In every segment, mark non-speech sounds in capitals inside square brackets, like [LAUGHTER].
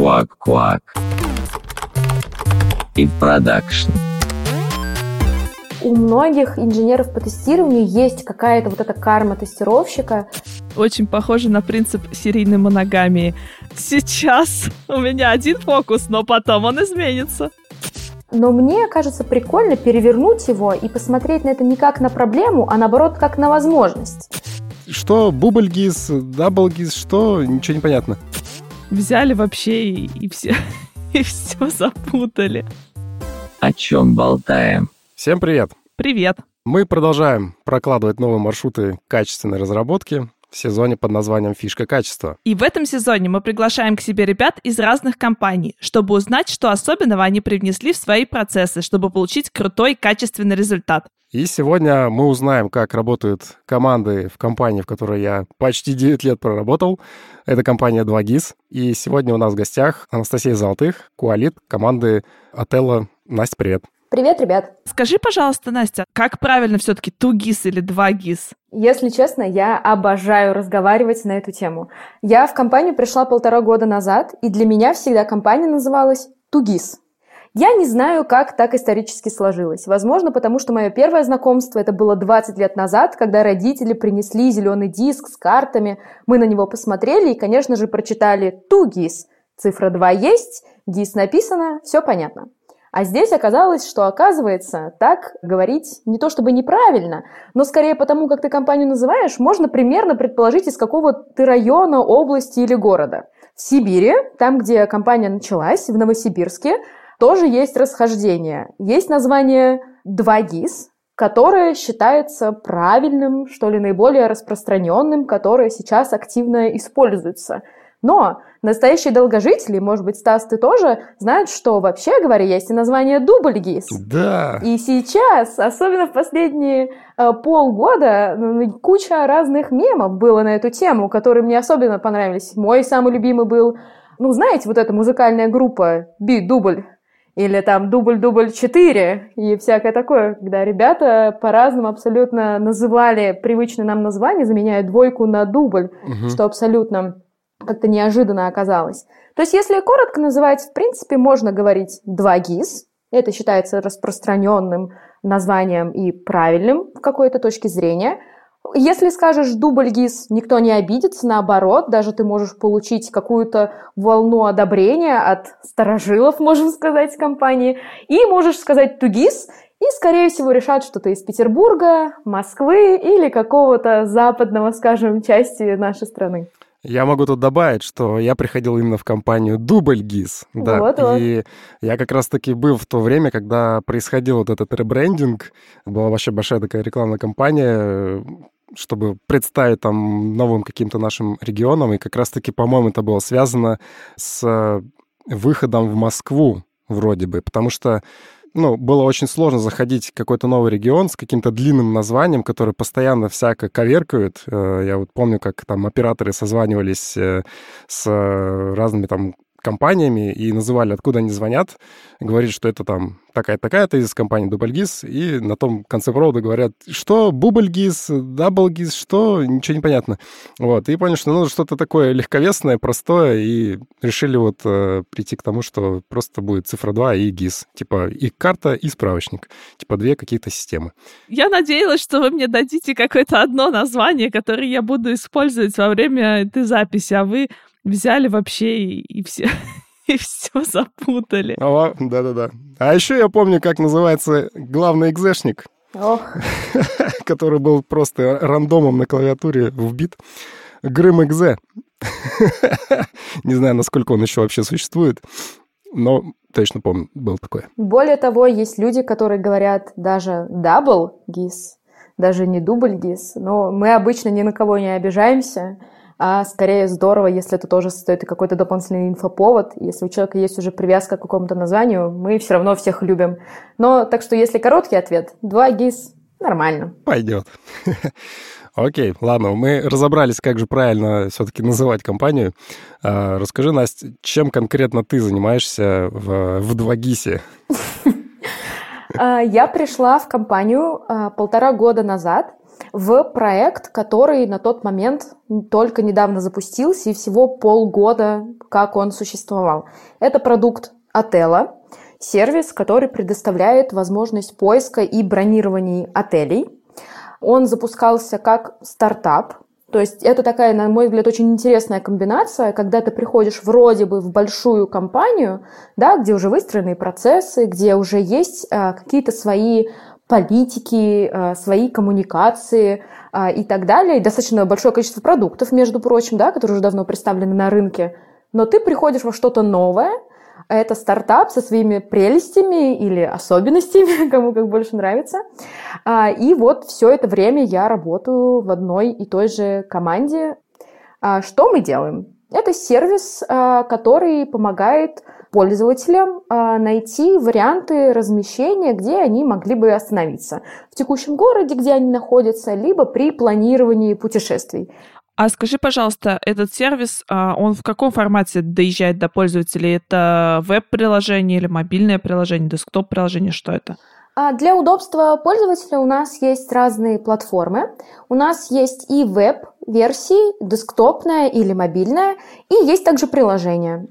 Квак-квак. И продакшн. У многих инженеров по тестированию есть какая-то вот эта карма тестировщика. Очень похоже на принцип серийной моногамии. Сейчас у меня один фокус, но потом он изменится. Но мне кажется прикольно перевернуть его и посмотреть на это не как на проблему, а наоборот как на возможность. Что бубльгиз, даблгиз, что? Ничего не понятно. Взяли вообще и, и все, [LAUGHS] и все запутали. О чем болтаем? Всем привет! Привет! Мы продолжаем прокладывать новые маршруты качественной разработки в сезоне под названием «Фишка качества». И в этом сезоне мы приглашаем к себе ребят из разных компаний, чтобы узнать, что особенного они привнесли в свои процессы, чтобы получить крутой качественный результат. И сегодня мы узнаем, как работают команды в компании, в которой я почти 9 лет проработал. Это компания 2GIS. И сегодня у нас в гостях Анастасия Золотых, куалит команды Отелло. Настя, привет. Привет, ребят. Скажи, пожалуйста, Настя, как правильно все-таки 2GIS или 2GIS? Если честно, я обожаю разговаривать на эту тему. Я в компанию пришла полтора года назад, и для меня всегда компания называлась Тугис. Я не знаю, как так исторически сложилось. Возможно, потому что мое первое знакомство это было 20 лет назад, когда родители принесли зеленый диск с картами. Мы на него посмотрели и, конечно же, прочитали «Тугис». Цифра 2 есть, ГИС написано, все понятно. А здесь оказалось, что оказывается, так говорить не то чтобы неправильно, но скорее потому, как ты компанию называешь, можно примерно предположить, из какого ты района, области или города. В Сибири, там, где компания началась, в Новосибирске, тоже есть расхождение. Есть название 2GIS, которое считается правильным, что ли, наиболее распространенным, которое сейчас активно используется – но настоящие долгожители, может быть, Стас, ты тоже, знают, что вообще говоря, есть и название дубльгиз. Да. И сейчас, особенно в последние э, полгода, куча разных мемов было на эту тему, которые мне особенно понравились. Мой самый любимый был, ну, знаете, вот эта музыкальная группа Би-дубль или там дубль-дубль 4 и всякое такое, когда ребята по-разному абсолютно называли привычное нам название, заменяя двойку на дубль, угу. что абсолютно как-то неожиданно оказалось. То есть, если коротко называть, в принципе, можно говорить 2 ГИС. Это считается распространенным названием и правильным в какой-то точке зрения. Если скажешь дубль ГИС, никто не обидится, наоборот, даже ты можешь получить какую-то волну одобрения от старожилов, [LAUGHS] можем сказать, компании. И можешь сказать тугис, и, скорее всего, решат, что ты из Петербурга, Москвы или какого-то западного, скажем, части нашей страны. Я могу тут добавить, что я приходил именно в компанию Дубль ГИС. Да, вот, вот. и я как раз-таки был в то время, когда происходил вот этот ребрендинг. Была вообще большая такая рекламная кампания, чтобы представить там новым каким-то нашим регионам. И как раз-таки, по-моему, это было связано с выходом в Москву вроде бы, потому что ну, было очень сложно заходить в какой-то новый регион с каким-то длинным названием, который постоянно всяко коверкают. Э, я вот помню, как там операторы созванивались э, с разными там компаниями и называли, откуда они звонят, говорит, что это там такая-такая-то из компании Дубльгиз, и на том конце провода говорят, что Бубльгиз, Даблгиз, что, ничего не понятно. Вот, и поняли, что нужно что-то такое легковесное, простое, и решили вот э, прийти к тому, что просто будет цифра 2 и ГИС. Типа и карта, и справочник. Типа две какие-то системы. Я надеялась, что вы мне дадите какое-то одно название, которое я буду использовать во время этой записи, а вы взяли вообще и, и все [LAUGHS] и все запутали. О, да-да-да. А еще я помню, как называется главный экзешник, [LAUGHS] который был просто рандомом на клавиатуре вбит. Грым экзе. [LAUGHS] Не знаю, насколько он еще вообще существует, но точно помню, был такой. Более того, есть люди, которые говорят даже double GIS, даже не дубль GIS, но мы обычно ни на кого не обижаемся, а скорее здорово, если это тоже состоит какой-то дополнительный инфоповод. Если у человека есть уже привязка к какому-то названию, мы все равно всех любим. Но так что если короткий ответ, два ГИС нормально. Пойдет. [LAUGHS] Окей, ладно, мы разобрались, как же правильно все-таки называть компанию. А, расскажи, Настя, чем конкретно ты занимаешься в, в 2GIS? [LAUGHS] А, я пришла в компанию а, полтора года назад. В проект, который на тот момент только недавно запустился и всего полгода, как он существовал. Это продукт Отела, сервис, который предоставляет возможность поиска и бронирования отелей. Он запускался как стартап, то есть это такая, на мой взгляд, очень интересная комбинация, когда ты приходишь вроде бы в большую компанию, да, где уже выстроенные процессы, где уже есть а, какие-то свои политики, а, свои коммуникации а, и так далее, и достаточно большое количество продуктов, между прочим, да, которые уже давно представлены на рынке. Но ты приходишь во что-то новое, это стартап со своими прелестями или особенностями, [LAUGHS] кому как больше нравится. А, и вот все это время я работаю в одной и той же команде. А, что мы делаем? Это сервис, а, который помогает пользователям найти варианты размещения, где они могли бы остановиться. В текущем городе, где они находятся, либо при планировании путешествий. А скажи, пожалуйста, этот сервис, а, он в каком формате доезжает до пользователей? Это веб-приложение или мобильное приложение, десктоп-приложение? Что это? А, для удобства пользователя у нас есть разные платформы. У нас есть и веб-версии, десктопная или мобильная, и есть также приложение.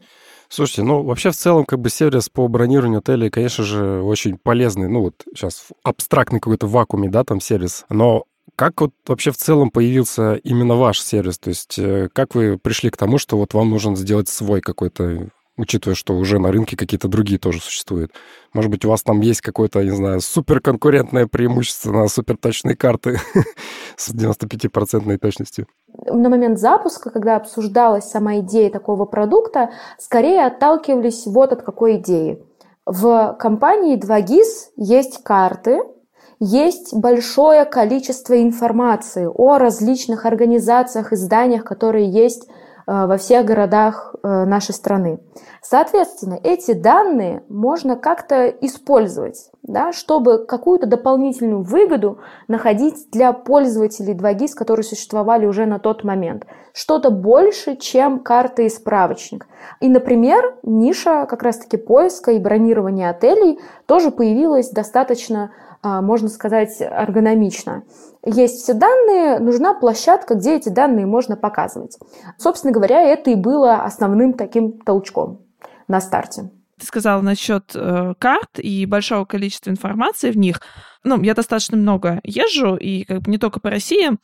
Слушайте, ну вообще в целом как бы сервис по бронированию отелей, конечно же, очень полезный. Ну вот сейчас абстрактный какой-то вакууме, да, там сервис. Но как вот вообще в целом появился именно ваш сервис? То есть э, как вы пришли к тому, что вот вам нужно сделать свой какой-то, учитывая, что уже на рынке какие-то другие тоже существуют? Может быть, у вас там есть какое-то, не знаю, суперконкурентное преимущество на суперточные карты [LAUGHS] с 95% точностью? На момент запуска, когда обсуждалась сама идея такого продукта, скорее отталкивались вот от какой идеи. В компании 2GIS есть карты, есть большое количество информации о различных организациях и зданиях, которые есть во всех городах э, нашей страны. Соответственно, эти данные можно как-то использовать, да, чтобы какую-то дополнительную выгоду находить для пользователей 2GIS, которые существовали уже на тот момент. Что-то больше, чем карта и справочник. И, например, ниша как раз-таки поиска и бронирования отелей тоже появилась достаточно можно сказать, эргономично. Есть все данные, нужна площадка, где эти данные можно показывать. Собственно говоря, это и было основным таким толчком на старте. Ты сказала насчет э, карт и большого количества информации в них. Ну, я достаточно много езжу, и как бы не только по России.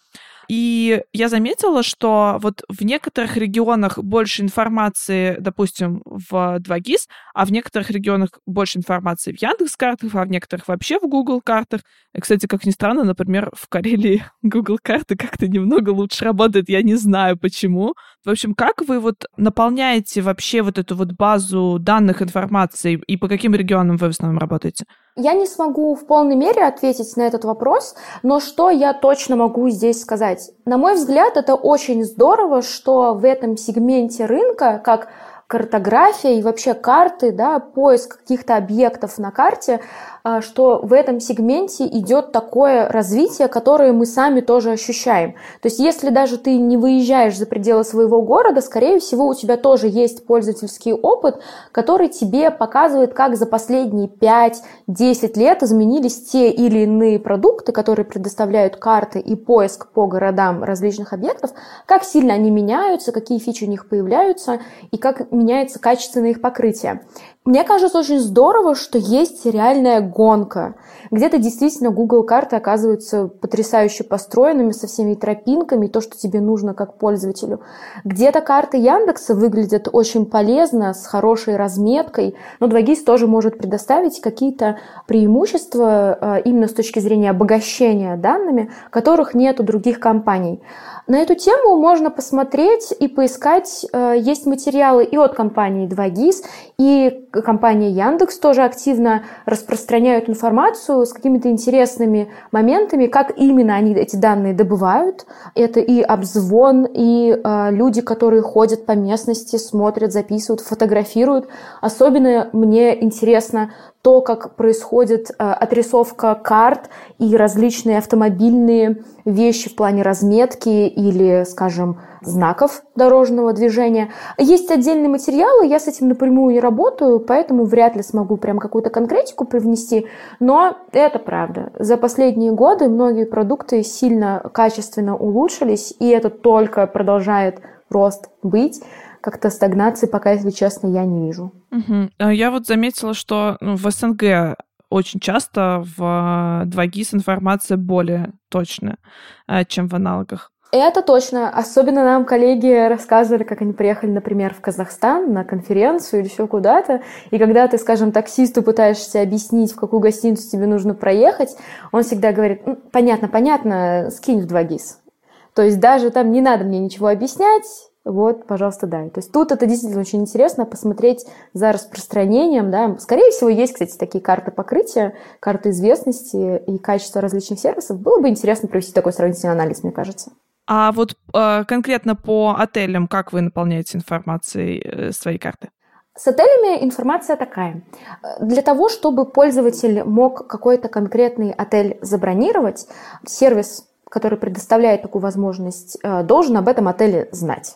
И я заметила, что вот в некоторых регионах больше информации, допустим, в 2GIS, а в некоторых регионах больше информации в Яндекс картах, а в некоторых вообще в Google картах. Кстати, как ни странно, например, в Карелии [LAUGHS] Google карты как-то немного лучше работают, я не знаю почему. В общем, как вы вот наполняете вообще вот эту вот базу данных информации и по каким регионам вы в основном работаете? Я не смогу в полной мере ответить на этот вопрос, но что я точно могу здесь сказать? На мой взгляд, это очень здорово, что в этом сегменте рынка, как картография и вообще карты, да, поиск каких-то объектов на карте, что в этом сегменте идет такое развитие, которое мы сами тоже ощущаем. То есть если даже ты не выезжаешь за пределы своего города, скорее всего, у тебя тоже есть пользовательский опыт, который тебе показывает, как за последние 5-10 лет изменились те или иные продукты, которые предоставляют карты и поиск по городам различных объектов, как сильно они меняются, какие фичи у них появляются и как меняется качество их покрытия. Мне кажется очень здорово, что есть реальная гонка. Где-то действительно Google карты оказываются потрясающе построенными со всеми тропинками, то, что тебе нужно как пользователю. Где-то карты Яндекса выглядят очень полезно, с хорошей разметкой, но 2GIS тоже может предоставить какие-то преимущества э, именно с точки зрения обогащения данными, которых нет у других компаний. На эту тему можно посмотреть и поискать. Э, есть материалы и от компании 2GIS, и компания Яндекс тоже активно распространяют информацию с какими-то интересными моментами, как именно они эти данные добывают. Это и обзвон, и э, люди, которые ходят по местности, смотрят, записывают, фотографируют. Особенно мне интересно то, как происходит э, отрисовка карт и различные автомобильные вещи в плане разметки или, скажем, знаков дорожного движения. Есть отдельные материалы, я с этим напрямую не работаю, поэтому вряд ли смогу прям какую-то конкретику привнести, но это правда. За последние годы многие продукты сильно качественно улучшились, и это только продолжает рост быть как-то стагнации пока, если честно, я не вижу. Угу. Я вот заметила, что ну, в СНГ очень часто в 2GIS э, информация более точная, э, чем в аналогах. Это точно. Особенно нам коллеги рассказывали, как они приехали, например, в Казахстан на конференцию или еще куда-то. И когда ты, скажем, таксисту пытаешься объяснить, в какую гостиницу тебе нужно проехать, он всегда говорит, понятно, понятно, скинь в 2GIS. То есть даже там не надо мне ничего объяснять, вот, пожалуйста, да. То есть тут это действительно очень интересно посмотреть за распространением, да. Скорее всего, есть, кстати, такие карты покрытия, карты известности и качества различных сервисов. Было бы интересно провести такой сравнительный анализ, мне кажется. А вот э, конкретно по отелям, как вы наполняете информацией э, свои карты? С отелями информация такая. Для того, чтобы пользователь мог какой-то конкретный отель забронировать, сервис, который предоставляет такую возможность, э, должен об этом отеле знать.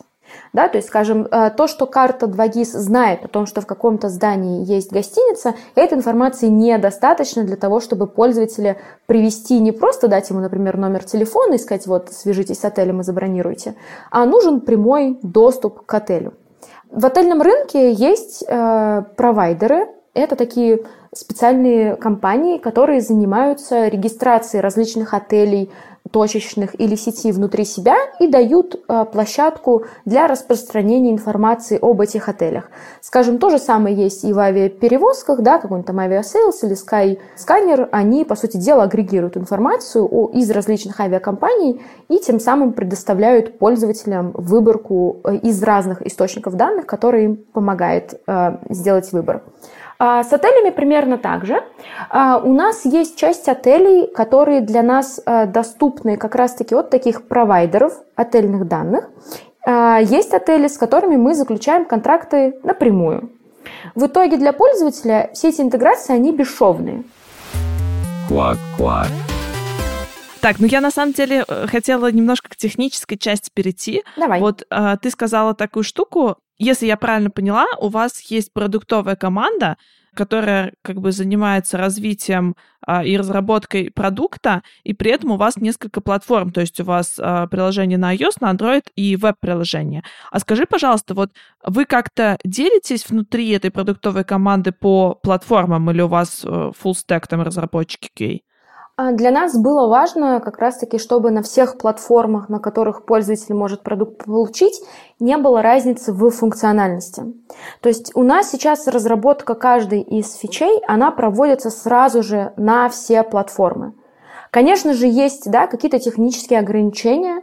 Да, то есть, скажем, э, то, что карта 2GIS знает о том, что в каком-то здании есть гостиница, этой информации недостаточно для того, чтобы пользователя привести не просто дать ему, например, номер телефона и сказать, вот, свяжитесь с отелем и забронируйте, а нужен прямой доступ к отелю. В отельном рынке есть э, провайдеры, это такие специальные компании, которые занимаются регистрацией различных отелей, точечных или сети внутри себя и дают э, площадку для распространения информации об этих отелях. Скажем, то же самое есть и в авиаперевозках, да, какой-нибудь там Aviasales или Skyscanner, они, по сути дела, агрегируют информацию из различных авиакомпаний и тем самым предоставляют пользователям выборку э, из разных источников данных, которые им помогает э, сделать выбор. А, с отелями примерно так же. А, у нас есть часть отелей, которые для нас а, доступны как раз-таки от таких провайдеров отельных данных. Есть отели, с которыми мы заключаем контракты напрямую. В итоге для пользователя все эти интеграции, они бесшовные. Квак-квак. Так, ну я на самом деле э, хотела немножко к технической части перейти. Давай. Вот э, ты сказала такую штуку. Если я правильно поняла, у вас есть продуктовая команда, которая как бы занимается развитием а, и разработкой продукта, и при этом у вас несколько платформ, то есть у вас а, приложение на iOS, на Android и веб-приложение. А скажи, пожалуйста, вот вы как-то делитесь внутри этой продуктовой команды по платформам или у вас э, full stack там разработчики QA? А для нас было важно как раз-таки, чтобы на всех платформах, на которых пользователь может продукт получить, не было разницы в функциональности. То есть у нас сейчас разработка каждой из фичей, она проводится сразу же на все платформы. Конечно же, есть да, какие-то технические ограничения,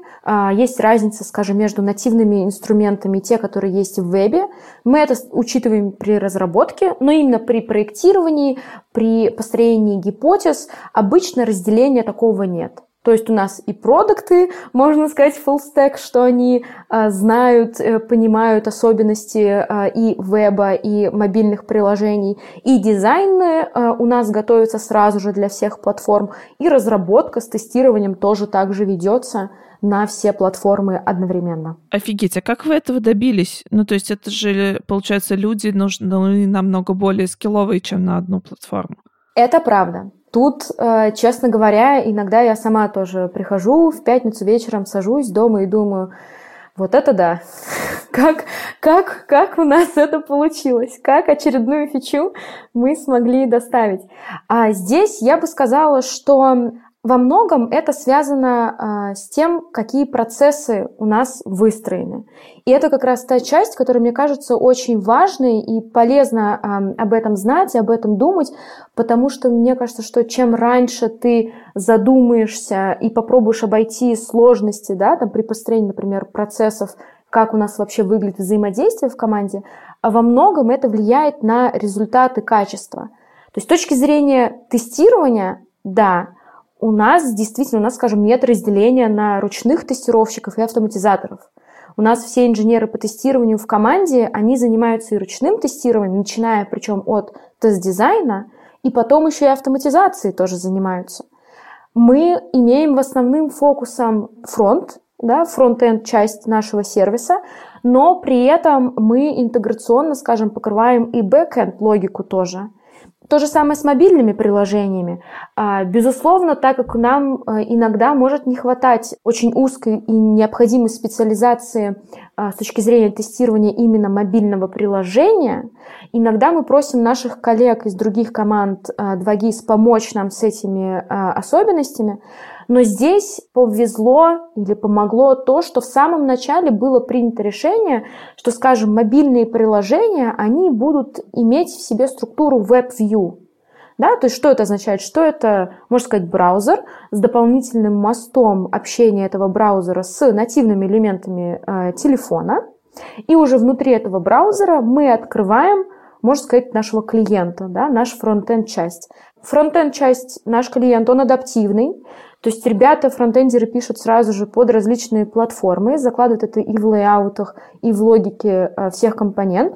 есть разница, скажем, между нативными инструментами те, которые есть в вебе. Мы это учитываем при разработке, но именно при проектировании, при построении гипотез обычно разделения такого нет. То есть у нас и продукты, можно сказать, full stack, что они а, знают, э, понимают особенности а, и веба, и мобильных приложений, и дизайн а, у нас готовится сразу же для всех платформ, и разработка с тестированием тоже также ведется на все платформы одновременно. Офигеть, а как вы этого добились? Ну, то есть это же, получается, люди нужны намного более скилловые, чем на одну платформу. Это правда. Тут, э, честно говоря, иногда я сама тоже прихожу в пятницу вечером, сажусь дома и думаю, вот это да. [LAUGHS] Как, как, как у нас это получилось? Как очередную фичу мы смогли доставить? А здесь я бы сказала, что во многом это связано а, с тем, какие процессы у нас выстроены. И это как раз та часть, которая, мне кажется, очень важной и полезно а, об этом знать и об этом думать, потому что мне кажется, что чем раньше ты задумаешься и попробуешь обойти сложности, да, там, при построении, например, процессов, как у нас вообще выглядит взаимодействие в команде, а во многом это влияет на результаты качества. То есть с точки зрения тестирования, да, у нас действительно, у нас, скажем, нет разделения на ручных тестировщиков и автоматизаторов. У нас все инженеры по тестированию в команде, они занимаются и ручным тестированием, начиная причем от тест-дизайна и потом еще и автоматизацией тоже занимаются. Мы имеем в основным фокусом фронт, да, front-end часть нашего сервиса, но при этом мы интеграционно, скажем, покрываем и back-end логику тоже. То же самое с мобильными приложениями. А, безусловно, так как нам а, иногда может не хватать очень узкой и необходимой специализации а, с точки зрения тестирования именно мобильного приложения, иногда мы просим наших коллег из других команд 2GIS помочь нам с этими особенностями, но здесь повезло или помогло то, что в самом начале было принято решение, что, скажем, мобильные приложения, они будут иметь в себе структуру WebView. Да, то есть что это означает? Что это, можно сказать, браузер с дополнительным мостом общения этого браузера с нативными элементами э, телефона. И уже внутри этого браузера мы открываем, можно сказать, нашего клиента, да, наш фронтенд часть. Фронтенд часть, наш клиент, он адаптивный, то есть ребята, фронтендеры пишут сразу же под различные платформы, закладывают это и в лейаутах, и в логике э, всех компонент.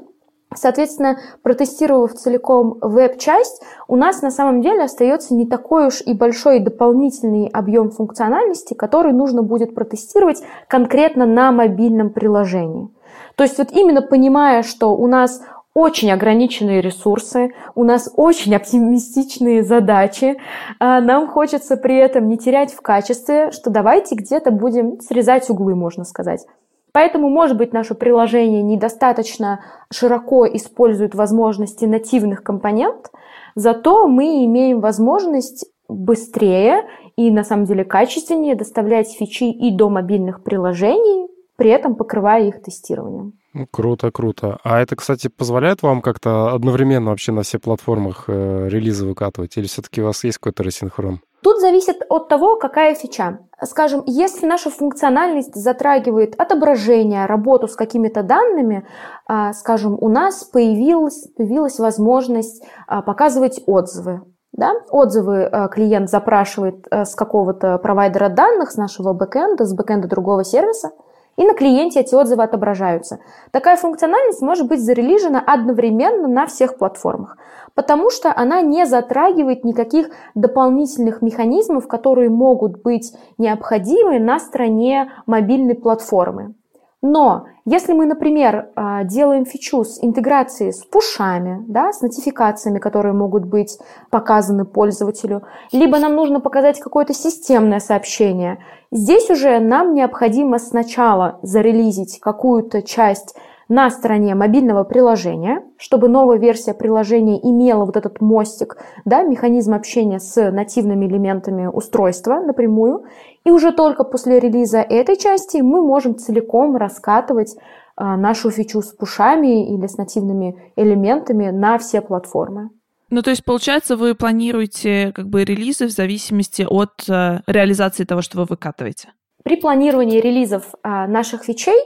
Соответственно, протестировав целиком веб-часть, у нас на самом деле остается не такой уж и большой дополнительный объем функциональности, который нужно будет протестировать конкретно на мобильном приложении. То есть вот именно понимая, что у нас очень ограниченные ресурсы, у нас очень оптимистичные задачи. А нам хочется при этом не терять в качестве, что давайте где-то будем срезать углы, можно сказать. Поэтому, может быть, наше приложение недостаточно широко использует возможности нативных компонент, зато мы имеем возможность быстрее и, на самом деле, качественнее доставлять фичи и до мобильных приложений, при этом покрывая их тестированием. Ну, круто, круто. А это, кстати, позволяет вам как-то одновременно вообще на все платформах э, релизы выкатывать? Или все-таки у вас есть какой-то рассинхрон? Тут зависит от того, какая фича. Скажем, если наша функциональность затрагивает отображение, работу с какими-то данными, а, скажем, у нас появилась, появилась возможность а, показывать отзывы. Да? Отзывы а, клиент запрашивает с какого-то провайдера данных, с нашего бэкэнда, с бэкэнда другого сервиса – и на клиенте эти отзывы отображаются. Такая функциональность может быть зарелижена одновременно на всех платформах, потому что она не затрагивает никаких дополнительных механизмов, которые могут быть необходимы на стороне мобильной платформы. Но если мы, например, а, делаем фичу с интеграцией с пушами, да, с нотификациями, которые могут быть показаны пользователю, либо нам нужно показать какое-то системное сообщение, здесь уже нам необходимо сначала зарелизить какую-то часть на стороне мобильного приложения, чтобы новая версия приложения имела вот этот мостик, да, механизм общения с нативными элементами устройства напрямую. И уже только после релиза этой части мы можем целиком раскатывать а, нашу фичу с пушами или с нативными элементами на все платформы. Ну, то есть, получается, вы планируете как бы релизы в зависимости от э, реализации того, что вы выкатываете? При планировании релизов а, наших фичей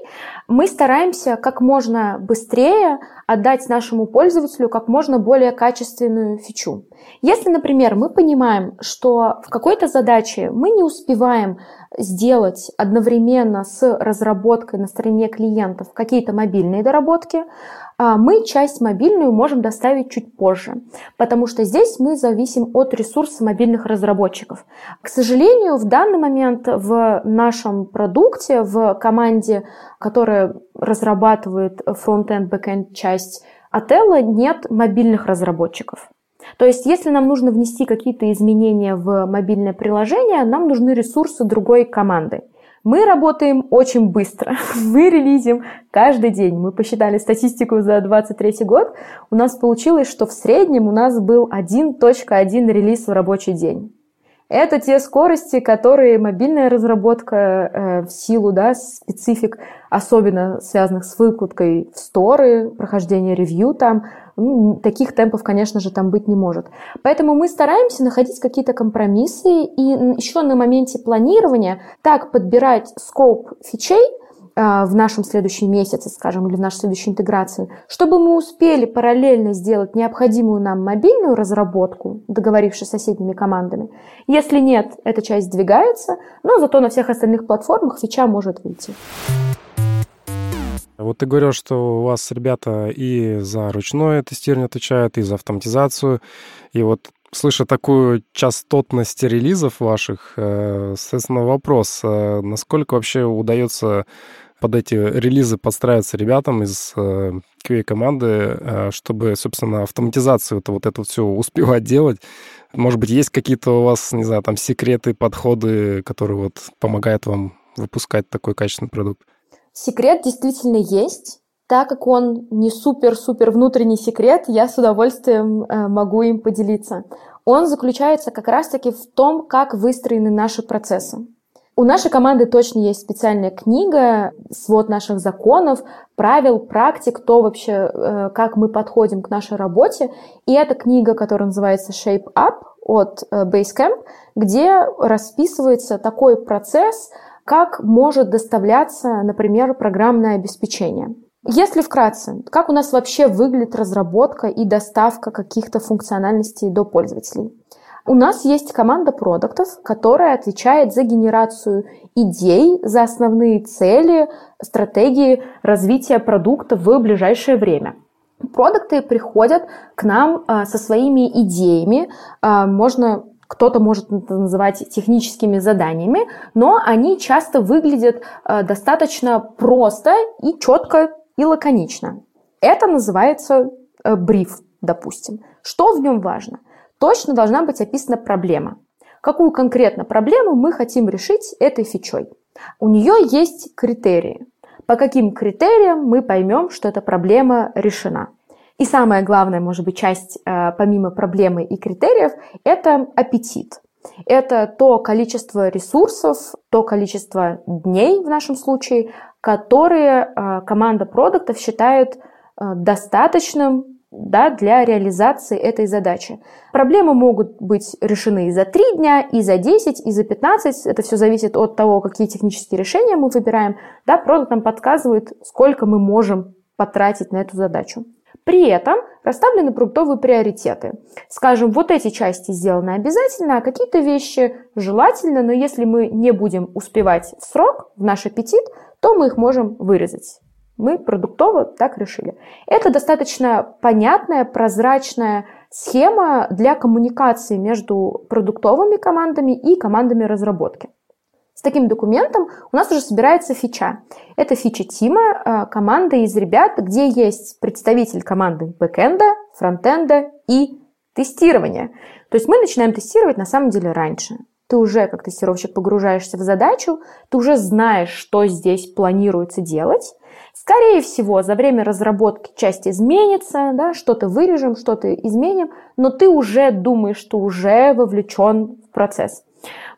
мы стараемся как можно быстрее отдать нашему пользователю как можно более качественную фичу. Если, например, мы понимаем, что в какой-то задаче мы не успеваем сделать одновременно с разработкой на стороне клиентов какие-то мобильные доработки, а мы часть мобильную можем доставить чуть позже, потому что здесь мы зависим от ресурса мобильных разработчиков. К сожалению, в данный момент в нашем продукте, в команде, которая разрабатывает front-end, back-end часть Отелло, нет мобильных разработчиков. То есть, если нам нужно внести какие-то изменения в мобильное приложение, нам нужны ресурсы другой команды. Мы работаем очень быстро. [LAUGHS] Мы релизим каждый день. Мы посчитали статистику за 2023 год. У нас получилось, что в среднем у нас был 1.1 релиз в рабочий день. Это те скорости, которые мобильная разработка э, в силу да, специфик, особенно связанных с выкладкой в сторы, прохождение ревью там, ну, таких темпов, конечно же, там быть не может. Поэтому мы стараемся находить какие-то компромиссы и еще на моменте планирования так подбирать скоп фичей, а, в нашем следующем месяце, скажем, или в нашей следующей интеграции, чтобы мы успели параллельно сделать необходимую нам мобильную разработку, договорившись с соседними командами. Если нет, эта часть сдвигается, но зато на всех остальных платформах фича может выйти. Вот ты говорил, что у вас ребята и за ручное тестирование отвечают, и за автоматизацию. И вот слыша такую частотность релизов ваших, э, соответственно, вопрос, э, насколько вообще удается под эти релизы подстраиваться ребятам из QA-команды, чтобы, собственно, автоматизацию это вот это все [LAUGHS] успевать делать. Может быть, есть какие-то у вас, не знаю, там секреты, подходы, которые вот помогают вам выпускать такой качественный продукт? Секрет действительно есть. Так как он не супер-супер внутренний секрет, я с удовольствием э, могу им поделиться. Он заключается как раз-таки в том, как выстроены наши процессы. У нашей команды точно есть специальная книга, свод наших законов, правил, практик, то вообще, э, как мы подходим к нашей работе. И эта книга, которая называется Shape Up от э, Basecamp, где расписывается такой процесс, как может доставляться, например, программное обеспечение. Если вкратце, как у нас вообще выглядит разработка и доставка каких-то функциональностей до пользователей? У нас есть команда продуктов, которая отвечает за генерацию идей, за основные цели, стратегии развития продукта в ближайшее время. Продукты приходят к нам а, со своими идеями, а, можно кто-то может это называть техническими заданиями, но они часто выглядят а, достаточно просто и четко и лаконично. Это называется бриф, допустим. Что в нем важно? точно должна быть описана проблема. Какую конкретно проблему мы хотим решить этой фичой. У нее есть критерии. По каким критериям мы поймем, что эта проблема решена. И самая главная, может быть, часть э, помимо проблемы и критериев – это аппетит. Это то количество ресурсов, то количество дней в нашем случае, которые э, команда продуктов считает э, достаточным да, для реализации этой задачи. Проблемы могут быть решены и за 3 дня, и за 10, и за 15. Это все зависит от того, какие технические решения мы выбираем. Да, продукт нам подсказывает, сколько мы можем потратить на эту задачу. При этом расставлены продуктовые приоритеты. Скажем, вот эти части сделаны обязательно, а какие-то вещи желательно, но если мы не будем успевать в срок, в наш аппетит, то мы их можем вырезать. Мы продуктово так решили. Это достаточно понятная, прозрачная схема для коммуникации между продуктовыми командами и командами разработки. Таким документом у нас уже собирается фича. Это фича Тима, э, команда из ребят, где есть представитель команды бэкэнда, фронтенда и тестирования. То есть мы начинаем тестировать на самом деле раньше. Ты уже как тестировщик погружаешься в задачу, ты уже знаешь, что здесь планируется делать, Скорее всего, за время разработки часть изменится, да, что-то вырежем, что-то изменим, но ты уже думаешь, что уже вовлечен в процесс.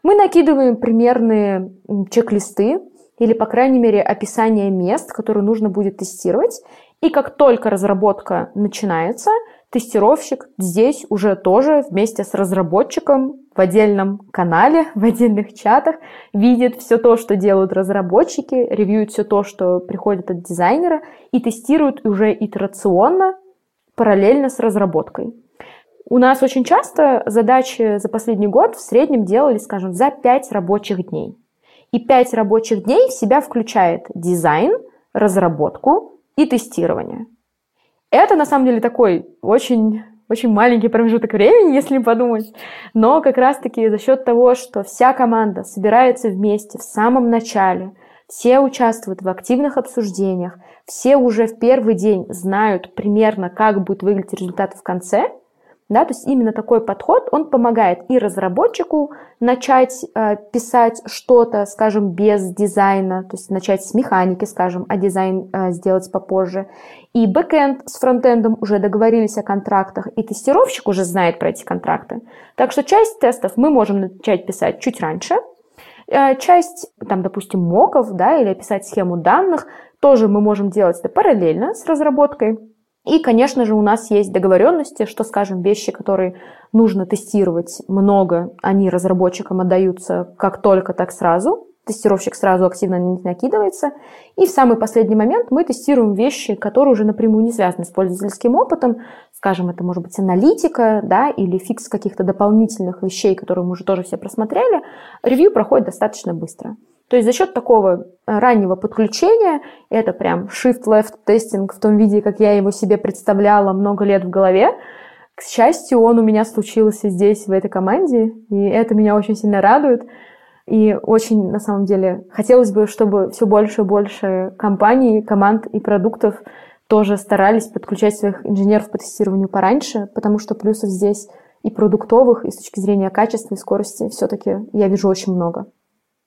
Мы накидываем примерные чек-листы или, по крайней мере, описание мест, которые нужно будет тестировать. И как только разработка начинается, тестировщик здесь уже тоже вместе с разработчиком в отдельном канале, [LAUGHS] в отдельных чатах, видит все то, что делают разработчики, ревьюет все то, что приходит от дизайнера и тестирует уже итерационно, параллельно с разработкой. У нас очень часто задачи за последний год в среднем делали, скажем, за 5 рабочих дней. И 5 рабочих дней в себя включает дизайн, разработку и тестирование. Это на самом деле такой очень очень маленький промежуток времени, [LAUGHS] если подумать, но как раз-таки за счет того, что вся команда собирается вместе в самом начале, все участвуют в активных обсуждениях, все уже в первый день знают примерно, как будет выглядеть результат в конце – да, то есть именно такой подход, он помогает и разработчику начать э, писать что-то, скажем, без дизайна, то есть начать с механики, скажем, а дизайн э, сделать попозже. И бэкэнд с фронтендом уже договорились о контрактах, и тестировщик уже знает про эти контракты. Так что часть тестов мы можем начать писать чуть раньше, э, часть, там, допустим, моков, да, или описать схему данных, тоже мы можем делать это параллельно с разработкой. И, конечно же, у нас есть договоренности, что, скажем, вещи, которые нужно тестировать много, они разработчикам отдаются как только, так сразу. Тестировщик сразу активно на них накидывается. И в самый последний момент мы тестируем вещи, которые уже напрямую не связаны с пользовательским опытом. Скажем, это может быть аналитика, да, или фикс каких-то дополнительных вещей, которые мы уже тоже все просмотрели. Ревью проходит достаточно быстро. То есть за счет такого раннего подключения, это прям shift-left тестинг в том виде, как я его себе представляла много лет в голове, к счастью, он у меня случился здесь, в этой команде, и это меня очень сильно радует. И очень, на самом деле, хотелось бы, чтобы все больше и больше компаний, команд и продуктов тоже старались подключать своих инженеров по тестированию пораньше, потому что плюсов здесь и продуктовых, и с точки зрения качества и скорости все-таки я вижу очень много.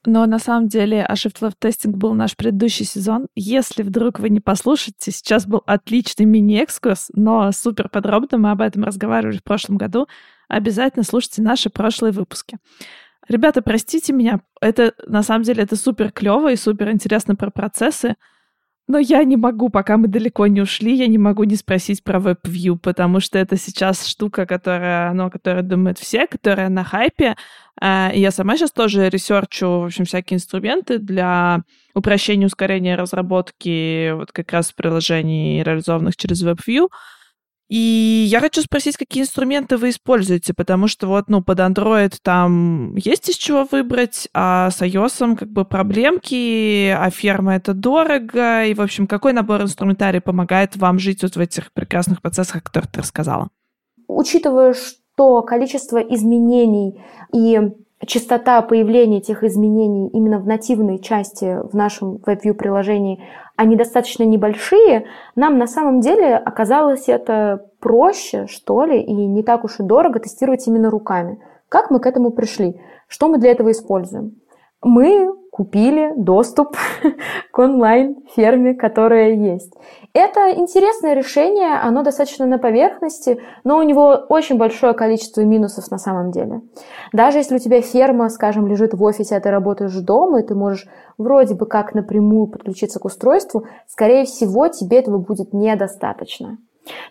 Но на самом деле а Shift Left Testing был наш предыдущий сезон. Если вдруг вы не послушаете, сейчас был отличный мини-экскурс, но супер подробно мы об этом разговаривали в прошлом году. Обязательно слушайте наши прошлые выпуски. Ребята, простите меня, это на самом деле это супер клево и супер интересно про процессы. Но я не могу, пока мы далеко не ушли, я не могу не спросить про WebView, потому что это сейчас штука, которая, ну, которая думают все, которая на хайпе. А, я сама сейчас тоже ресерчу, в общем, всякие инструменты для упрощения, ускорения разработки вот как раз приложений, реализованных через WebView. И я хочу спросить, какие инструменты вы используете, потому что вот, ну, под Android там есть из чего выбрать, а с iOS как бы проблемки, а ферма это дорого, и, в общем, какой набор инструментарий помогает вам жить вот в этих прекрасных процессах, о которых ты рассказала? Учитывая, что количество изменений и частота появления этих изменений именно в нативной части в нашем WebView приложении, они достаточно небольшие, нам на самом деле оказалось это проще, что ли, и не так уж и дорого тестировать именно руками. Как мы к этому пришли? Что мы для этого используем? Мы купили доступ [LAUGHS] к онлайн-ферме, которая есть. Это интересное решение, оно достаточно на поверхности, но у него очень большое количество минусов на самом деле. Даже если у тебя ферма, скажем, лежит в офисе, а ты работаешь дома, и ты можешь вроде бы как напрямую подключиться к устройству, скорее всего, тебе этого будет недостаточно.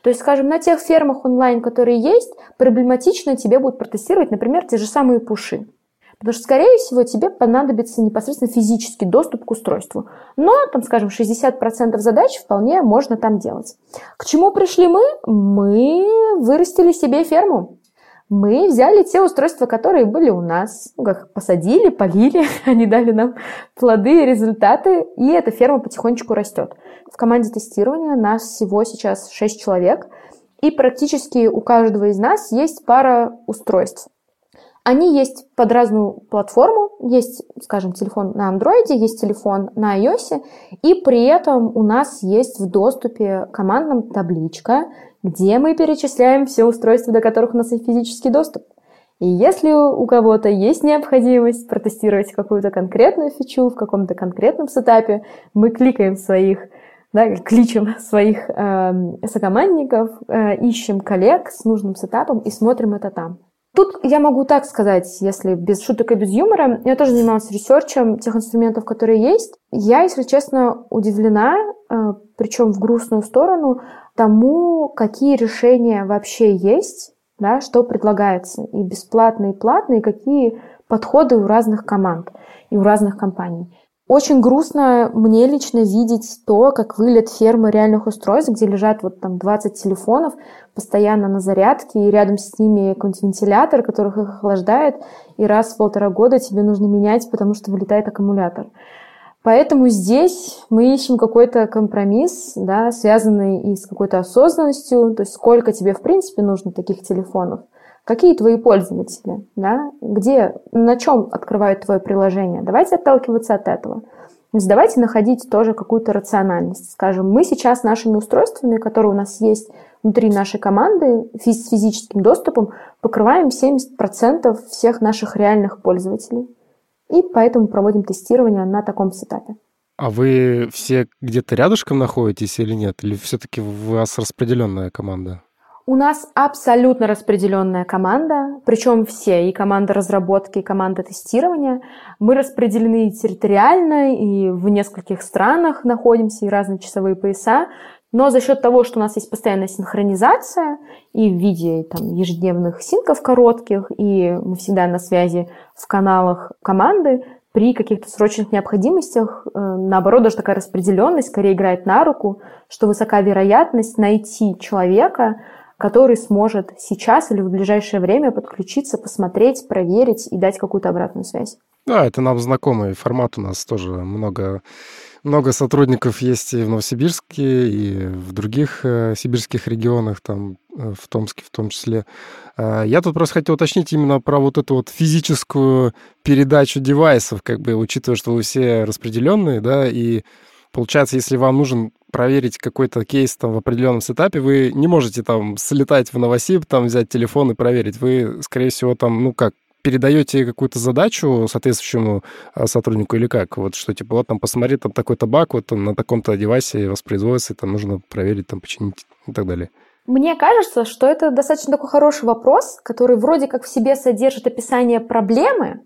То есть, скажем, на тех фермах онлайн, которые есть, проблематично тебе будет протестировать, например, те же самые пуши. Потому что, скорее всего, тебе понадобится непосредственно физический доступ к устройству. Но, там, скажем, 60% задач вполне можно там делать. К чему пришли мы? Мы вырастили себе ферму. Мы взяли те устройства, которые были у нас, ну, как посадили, полили, [LAUGHS] они дали нам плоды и результаты, и эта ферма потихонечку растет. В команде тестирования нас всего сейчас 6 человек, и практически у каждого из нас есть пара устройств. Они есть под разную платформу. Есть, скажем, телефон на Android, есть телефон на iOS, и при этом у нас есть в доступе командном табличка, где мы перечисляем все устройства, до которых у нас есть физический доступ. И если у кого-то есть необходимость протестировать какую-то конкретную фичу в каком-то конкретном сетапе, мы кликаем своих да, кличем своих э, сокомандников, э, ищем коллег с нужным сетапом и смотрим это там. Тут я могу так сказать, если без шуток и без юмора, я тоже занималась ресерчем тех инструментов, которые есть. Я, если честно, удивлена, э, причем в грустную сторону, тому, какие решения вообще есть, да, что предлагается, и бесплатные, и платные, какие подходы у разных команд и у разных компаний. Очень грустно мне лично видеть то, как выглядит ферма реальных устройств, где лежат вот там 20 телефонов постоянно на зарядке, и рядом с ними какой-нибудь вентилятор, который их охлаждает, и раз в полтора года тебе нужно менять, потому что вылетает аккумулятор. Поэтому здесь мы ищем какой-то компромисс, да, связанный и с какой-то осознанностью, то есть сколько тебе в принципе нужно таких телефонов – Какие твои пользователи? Да? Где, на чем открывают твое приложение? Давайте отталкиваться от этого. То есть давайте находить тоже какую-то рациональность. Скажем, мы сейчас нашими устройствами, которые у нас есть внутри нашей команды с физическим доступом, покрываем 70% всех наших реальных пользователей. И поэтому проводим тестирование на таком сетапе. А вы все где-то рядышком находитесь или нет? Или все-таки у вас распределенная команда? У нас абсолютно распределенная команда, причем все, и команда разработки, и команда тестирования. Мы распределены территориально, и в нескольких странах находимся, и разные часовые пояса. Но за счет того, что у нас есть постоянная синхронизация и в виде там, ежедневных синков коротких, и мы всегда на связи в каналах команды, при каких-то срочных необходимостях, э, наоборот, даже такая распределенность скорее играет на руку, что высока вероятность найти человека, который сможет сейчас или в ближайшее время подключиться, посмотреть, проверить и дать какую-то обратную связь. Да, это нам знакомый формат. У нас тоже много много сотрудников есть и в Новосибирске, и в других э, сибирских регионах, там, э, в Томске в том числе. Э, я тут просто хотел уточнить именно про вот эту вот физическую передачу девайсов, как бы, учитывая, что вы все распределенные, да, и получается, если вам нужен проверить какой-то кейс там в определенном сетапе, вы не можете там слетать в Новосиб, там взять телефон и проверить. Вы, скорее всего, там, ну как, передаете какую-то задачу соответствующему а, сотруднику или как? Вот что, типа, вот там посмотри, там такой-то баг, вот он на таком-то девайсе воспроизводится, там нужно проверить, там починить и так далее. Мне кажется, что это достаточно такой хороший вопрос, который вроде как в себе содержит описание проблемы,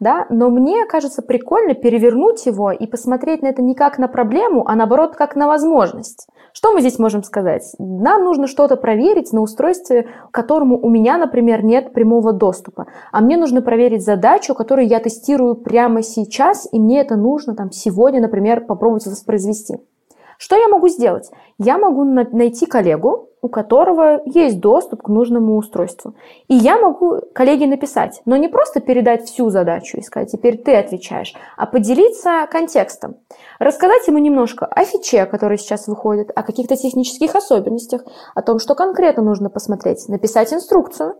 да, но мне кажется прикольно перевернуть его и посмотреть на это не как на проблему, а наоборот как на возможность. Что мы здесь можем сказать? Нам нужно что-то проверить на устройстве, к которому у меня, например, нет прямого доступа, а мне нужно проверить задачу, которую я тестирую прямо сейчас, и мне это нужно там сегодня, например, попробовать воспроизвести. Что я могу сделать? Я могу найти коллегу, у которого есть доступ к нужному устройству. И я могу коллеге написать, но не просто передать всю задачу и сказать, теперь ты отвечаешь, а поделиться контекстом. Рассказать ему немножко о фиче, который сейчас выходит, о каких-то технических особенностях, о том, что конкретно нужно посмотреть, написать инструкцию,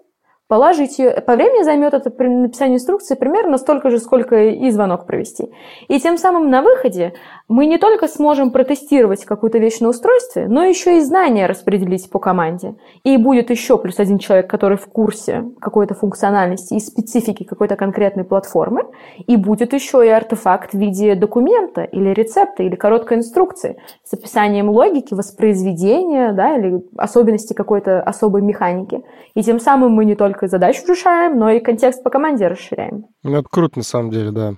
положить ее. По времени займет это написание инструкции примерно столько же, сколько и звонок провести. И тем самым на выходе мы не только сможем протестировать какую-то вещь на устройстве, но еще и знания распределить по команде. И будет еще плюс один человек, который в курсе какой-то функциональности и специфики какой-то конкретной платформы. И будет еще и артефакт в виде документа или рецепта или короткой инструкции с описанием логики, воспроизведения да, или особенностей какой-то особой механики. И тем самым мы не только задачу решаем, но и контекст по команде расширяем. Ну, это круто, на самом деле, да.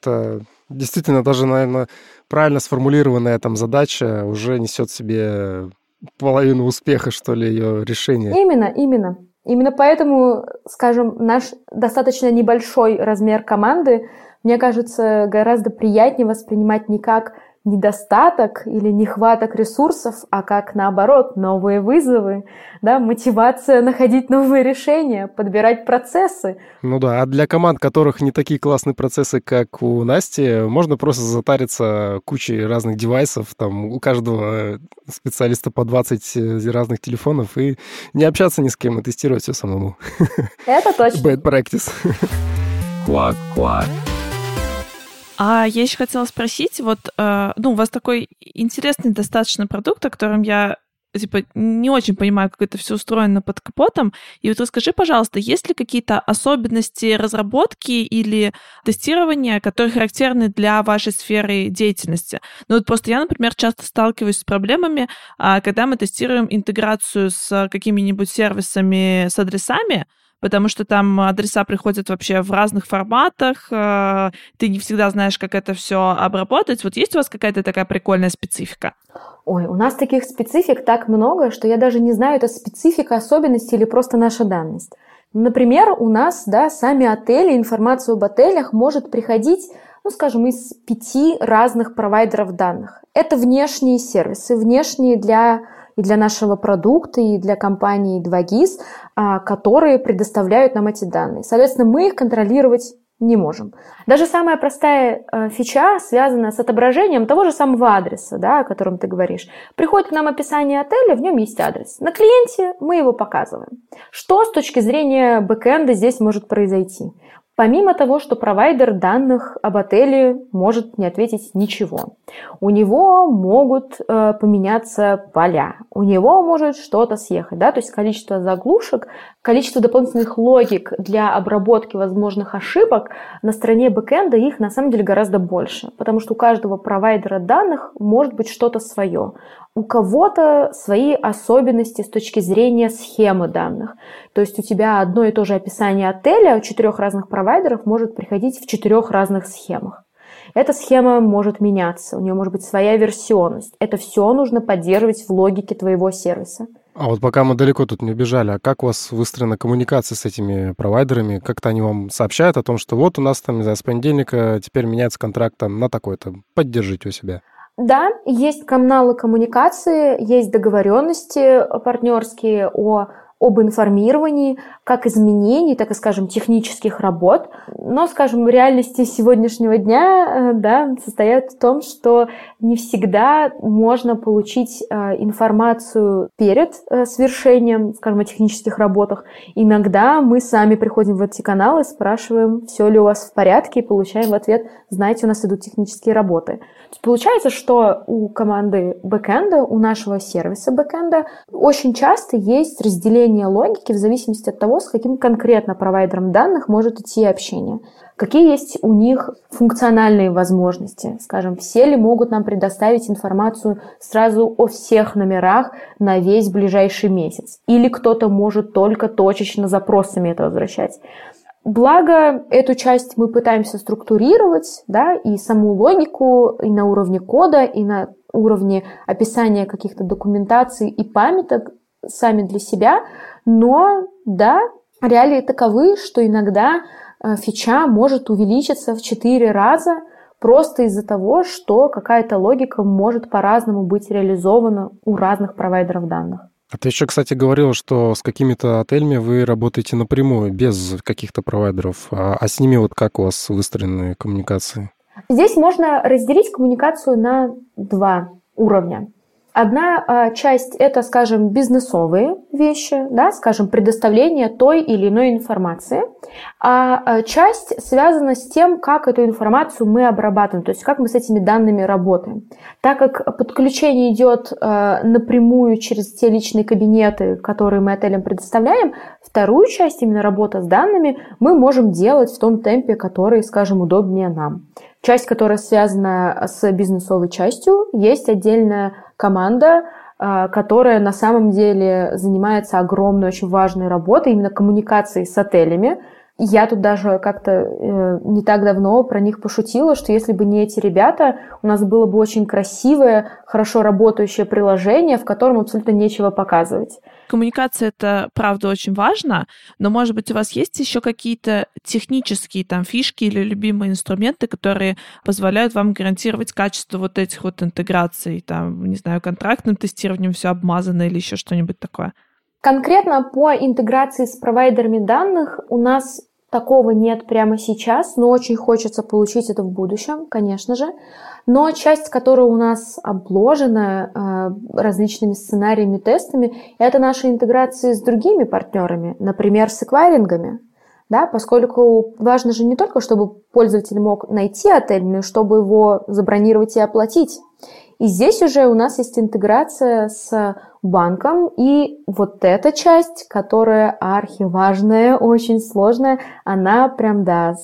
Это действительно даже, наверное, правильно сформулированная там задача уже несет себе половину успеха, что ли, ее решения. Именно, именно. Именно поэтому, скажем, наш достаточно небольшой размер команды, мне кажется, гораздо приятнее воспринимать не как недостаток или нехваток ресурсов, а как наоборот, новые вызовы, да, мотивация находить новые решения, подбирать процессы. Ну да, а для команд, которых не такие классные процессы, как у Насти, можно просто затариться кучей разных девайсов, там у каждого специалиста по 20 э, разных телефонов и не общаться ни с кем, и тестировать все самому. Это точно. Bad practice. Квак-квак. А я еще хотела спросить, вот, э, ну, у вас такой интересный достаточно продукт, о котором я типа, не очень понимаю, как это все устроено под капотом. И вот расскажи, пожалуйста, есть ли какие-то особенности разработки или тестирования, которые характерны для вашей сферы деятельности? Ну вот просто я, например, часто сталкиваюсь с проблемами, а, когда мы тестируем интеграцию с какими-нибудь сервисами с адресами, потому что там адреса приходят вообще в разных форматах, э, ты не всегда знаешь, как это все обработать. Вот есть у вас какая-то такая прикольная специфика? Ой, у нас таких специфик так много, что я даже не знаю, это специфика, особенности или просто наша данность. Например, у нас, да, сами отели, информация об отелях может приходить, ну, скажем, из пяти разных провайдеров данных. Это внешние сервисы, внешние для и для нашего продукта, и для компании 2GIS, а, которые предоставляют нам эти данные. Соответственно, мы их контролировать не можем. Даже самая простая э, фича, связанная с отображением того же самого адреса, да, о котором ты говоришь. Приходит к нам описание отеля, в нем есть адрес. На клиенте мы его показываем. Что с точки зрения бэкэнда здесь может произойти? Помимо того, что провайдер данных об отеле может не ответить ничего, у него могут э, поменяться поля, у него может что-то съехать, да, то есть количество заглушек, количество дополнительных логик для обработки возможных ошибок на стороне бэкэнда их на самом деле гораздо больше, потому что у каждого провайдера данных может быть что-то свое у кого-то свои особенности с точки зрения схемы данных. То есть у тебя одно и то же описание отеля у четырех разных провайдеров может приходить в четырех разных схемах. Эта схема может меняться, у нее может быть своя версионность. Это все нужно поддерживать в логике твоего сервиса. А вот пока мы далеко тут не убежали, а как у вас выстроена коммуникация с этими провайдерами? Как-то они вам сообщают о том, что вот у нас там, не знаю, с понедельника теперь меняется контракт там на такой-то, поддержите у себя? Да, есть каналы коммуникации, есть договоренности партнерские о об информировании как изменений, так и, скажем, технических работ. Но, скажем, реальности сегодняшнего дня э, да, состоят в том, что не всегда можно получить э, информацию перед э, свершением, скажем, о технических работах. Иногда мы сами приходим в эти каналы, спрашиваем, все ли у вас в порядке, и получаем в ответ, знаете, у нас идут технические работы. Получается, что у команды бэкэнда, у нашего сервиса бэкэнда очень часто есть разделение логики в зависимости от того, с каким конкретно провайдером данных может идти общение. Какие есть у них функциональные возможности? Скажем, все ли могут нам предоставить информацию сразу о всех номерах на весь ближайший месяц? Или кто-то может только точечно запросами это возвращать? Благо, эту часть мы пытаемся структурировать, да, и саму логику и на уровне кода, и на уровне описания каких-то документаций и памяток сами для себя, но, да, реалии таковы, что иногда э, фича может увеличиться в 4 раза просто из-за того, что какая-то логика может по-разному быть реализована у разных провайдеров данных. А ты еще, кстати, говорил, что с какими-то отелями вы работаете напрямую, без каких-то провайдеров. А, а с ними вот как у вас выстроены коммуникации? Здесь можно разделить коммуникацию на два уровня. Одна а, часть – это, скажем, бизнесовые вещи, да, скажем, предоставление той или иной информации, а, а часть связана с тем, как эту информацию мы обрабатываем, то есть как мы с этими данными работаем. Так как подключение идет а, напрямую через те личные кабинеты, которые мы отелям предоставляем, вторую часть, именно работа с данными, мы можем делать в том темпе, который, скажем, удобнее нам. Часть, которая связана с бизнесовой частью, есть отдельная команда, а, которая на самом деле занимается огромной, очень важной работой, именно коммуникацией с отелями. Я тут даже как-то э, не так давно про них пошутила, что если бы не эти ребята, у нас было бы очень красивое, хорошо работающее приложение, в котором абсолютно нечего показывать. Коммуникация — это, правда, очень важно, но, может быть, у вас есть еще какие-то технические там фишки или любимые инструменты, которые позволяют вам гарантировать качество вот этих вот интеграций, там, не знаю, контрактным тестированием все обмазано или еще что-нибудь такое? Конкретно по интеграции с провайдерами данных у нас такого нет прямо сейчас, но очень хочется получить это в будущем, конечно же. Но часть, которая у нас обложена э, различными сценариями, тестами, это наши интеграции с другими партнерами, например, с эквайрингами. Да, поскольку важно же не только, чтобы пользователь мог найти отель, но и чтобы его забронировать и оплатить. И здесь уже у нас есть интеграция с банком, и вот эта часть, которая архиважная, [LAUGHS] очень сложная, она прям, да,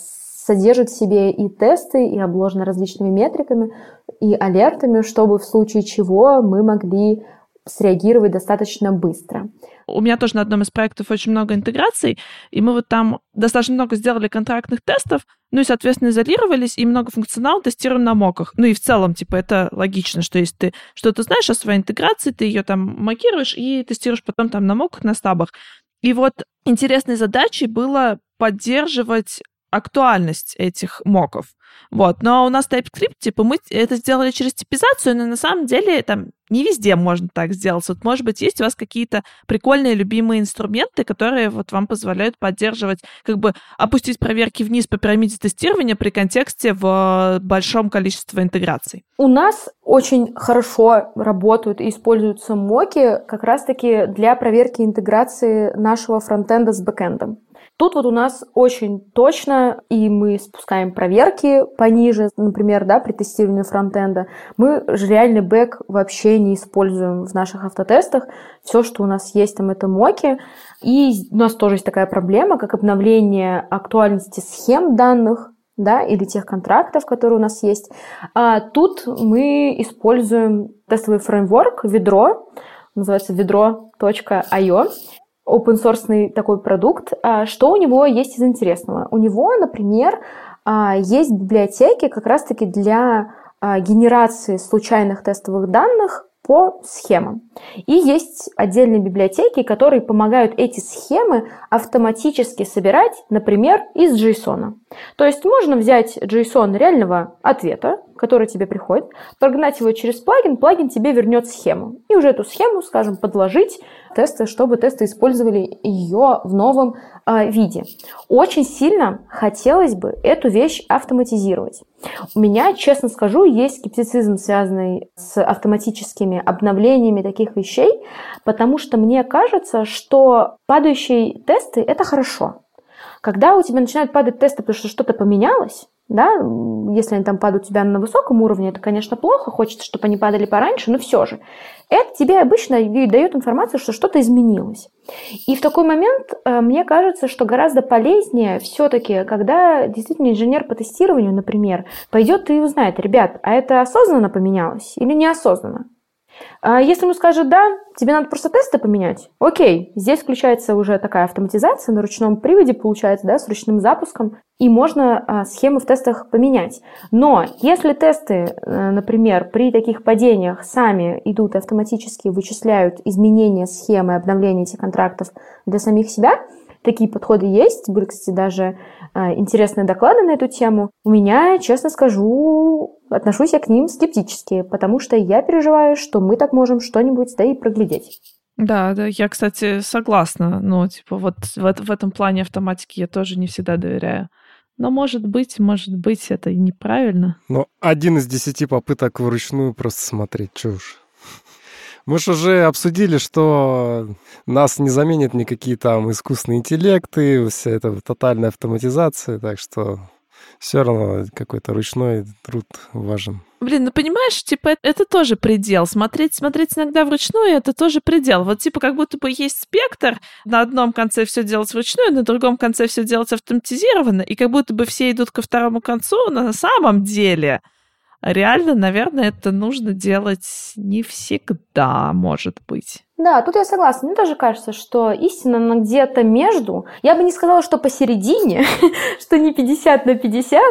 содержит в себе и тесты, и обложена различными метриками, и алертами, чтобы в случае чего мы могли среагировать достаточно быстро. У меня тоже на одном из проектов очень много интеграций, и мы вот там достаточно много сделали контрактных тестов, ну и, соответственно, изолировались, и много функционала тестируем на моках. Ну и в целом, типа, это логично, что если ты что-то знаешь о своей интеграции, ты ее там макируешь и тестируешь потом там на моках, на стабах. И вот интересной задачей было поддерживать актуальность этих моков. Вот. Но у нас TypeScript, типа, мы это сделали через типизацию, но на самом деле там не везде можно так сделать. Вот, может быть, есть у вас какие-то прикольные любимые инструменты, которые вот вам позволяют поддерживать, как бы опустить проверки вниз по пирамиде тестирования при контексте в большом количестве интеграций? У нас очень хорошо работают и используются моки как раз-таки для проверки интеграции нашего фронтенда с бэкэндом. Тут вот у нас очень точно, и мы спускаем проверки пониже, например, да, при тестировании фронтенда. Мы же реальный бэк вообще не используем в наших автотестах. Все, что у нас есть, там это моки. И у нас тоже есть такая проблема, как обновление актуальности схем данных, да, или тех контрактов, которые у нас есть. А тут мы используем тестовый фреймворк, ведро, называется ведро.io open source такой продукт. А что у него есть из интересного? У него, например, а, есть библиотеки как раз-таки для а, генерации случайных тестовых данных по схемам. И есть отдельные библиотеки, которые помогают эти схемы автоматически собирать, например, из JSON. То есть можно взять JSON реального ответа, который тебе приходит, прогнать его через плагин, плагин тебе вернет схему. И уже эту схему, скажем, подложить тесты, чтобы тесты использовали ее в новом э, виде. Очень сильно хотелось бы эту вещь автоматизировать. У меня, честно скажу, есть скептицизм, связанный с автоматическими обновлениями таких вещей, потому что мне кажется, что падающие тесты – это хорошо. Когда у тебя начинают падать тесты, потому что что-то поменялось, да, если они там падают у тебя на высоком уровне, это, конечно, плохо, хочется, чтобы они падали пораньше, но все же. Это тебе обычно дает информацию, что что-то изменилось. И в такой момент э, мне кажется, что гораздо полезнее все-таки, когда действительно инженер по тестированию, например, пойдет и узнает, ребят, а это осознанно поменялось или неосознанно? А если ему скажут «да», тебе надо просто тесты поменять, окей, здесь включается уже такая автоматизация на ручном приводе, получается, да, с ручным запуском, и можно а, схемы в тестах поменять. Но если тесты, э, например, при таких падениях сами идут автоматически вычисляют изменения схемы, обновления этих контрактов для самих себя – Такие подходы есть. Были, кстати, даже э, интересные доклады на эту тему. У меня, честно скажу, отношусь я к ним скептически, потому что я переживаю, что мы так можем что-нибудь да и проглядеть. Да, да, я, кстати, согласна. Ну, типа, вот в, в этом плане автоматики я тоже не всегда доверяю. Но может быть, может быть, это и неправильно. Но один из десяти попыток вручную просто смотреть, чушь. Мы же уже обсудили, что нас не заменят никакие там искусственные интеллекты, вся эта тотальная автоматизация, так что все равно какой-то ручной труд важен. Блин, ну понимаешь, типа это тоже предел. Смотреть, смотреть иногда вручную, это тоже предел. Вот типа как будто бы есть спектр, на одном конце все делать вручную, на другом конце все делать автоматизированно, и как будто бы все идут ко второму концу, но на самом деле реально, наверное, это нужно делать не всегда, может быть. Да, тут я согласна. Мне тоже кажется, что истина она где-то между. Я бы не сказала, что посередине, [LAUGHS] что не 50 на 50.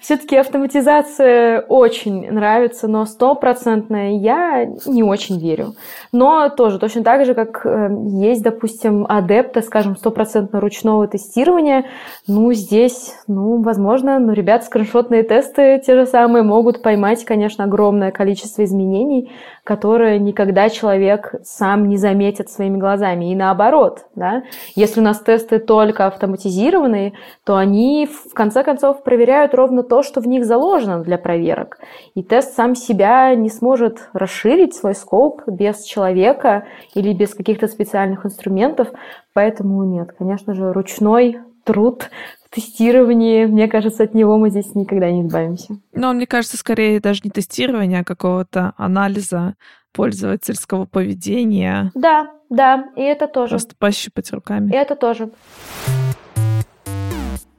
Все-таки автоматизация очень нравится, но стопроцентная я не очень верю. Но тоже точно так же, как э, есть, допустим, адепты, скажем, стопроцентно ручного тестирования, ну, здесь, ну, возможно, ну, ребят, скриншотные тесты те же самые могут поймать, конечно, огромное количество изменений, которые никогда человек сам не заметит своими глазами. И наоборот, да, если у нас тесты только автоматизированные, то они в конце концов проверяют ровно то, что в них заложено для проверок. И тест сам себя не сможет расширить свой скоп без человека или без каких-то специальных инструментов. Поэтому нет, конечно же, ручной труд в тестировании, мне кажется, от него мы здесь никогда не избавимся. Но мне кажется, скорее даже не тестирование, а какого-то анализа пользовательского поведения. Да, да, и это тоже. Просто пощупать руками. И это тоже.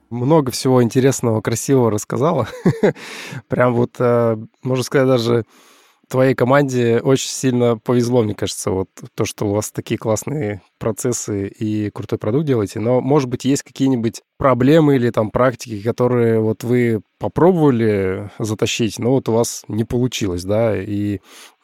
Много всего интересного, красивого рассказала. [LAUGHS] Прям вот, э, можно сказать, даже твоей команде очень сильно повезло, мне кажется, вот то, что у вас такие классные процессы и крутой продукт делаете. Но, может быть, есть какие-нибудь проблемы или там практики, которые вот вы попробовали затащить, но вот у вас не получилось, да, и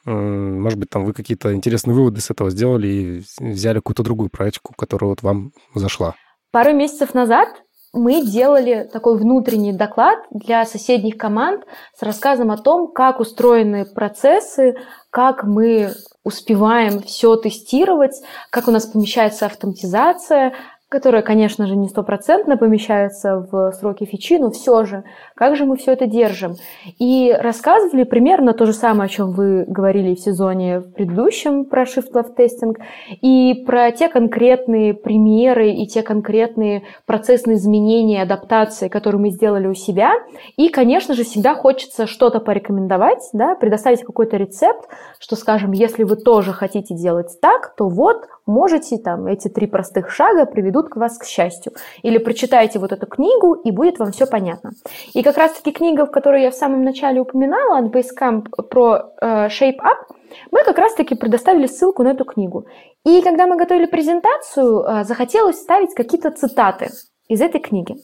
может быть, там вы какие-то интересные выводы с этого сделали и взяли какую-то другую практику, которая вот вам зашла? Пару месяцев назад мы делали такой внутренний доклад для соседних команд с рассказом о том, как устроены процессы, как мы успеваем все тестировать, как у нас помещается автоматизация, которая, конечно же, не стопроцентно помещается в сроки фичи, но все же, как же мы все это держим? И рассказывали примерно то же самое, о чем вы говорили в сезоне в предыдущем про Shift Left Testing, и про те конкретные примеры и те конкретные процессные изменения, адаптации, которые мы сделали у себя. И, конечно же, всегда хочется что-то порекомендовать, да, предоставить какой-то рецепт, что, скажем, если вы тоже хотите делать так, то вот можете там эти три простых шага приведут к вас к счастью. Или прочитайте вот эту книгу, и будет вам все понятно. И как раз-таки книга, в которую я в самом начале упоминала от Basecamp про э, Shape Up, мы как раз-таки предоставили ссылку на эту книгу. И когда мы готовили презентацию, э, захотелось вставить какие-то цитаты из этой книги.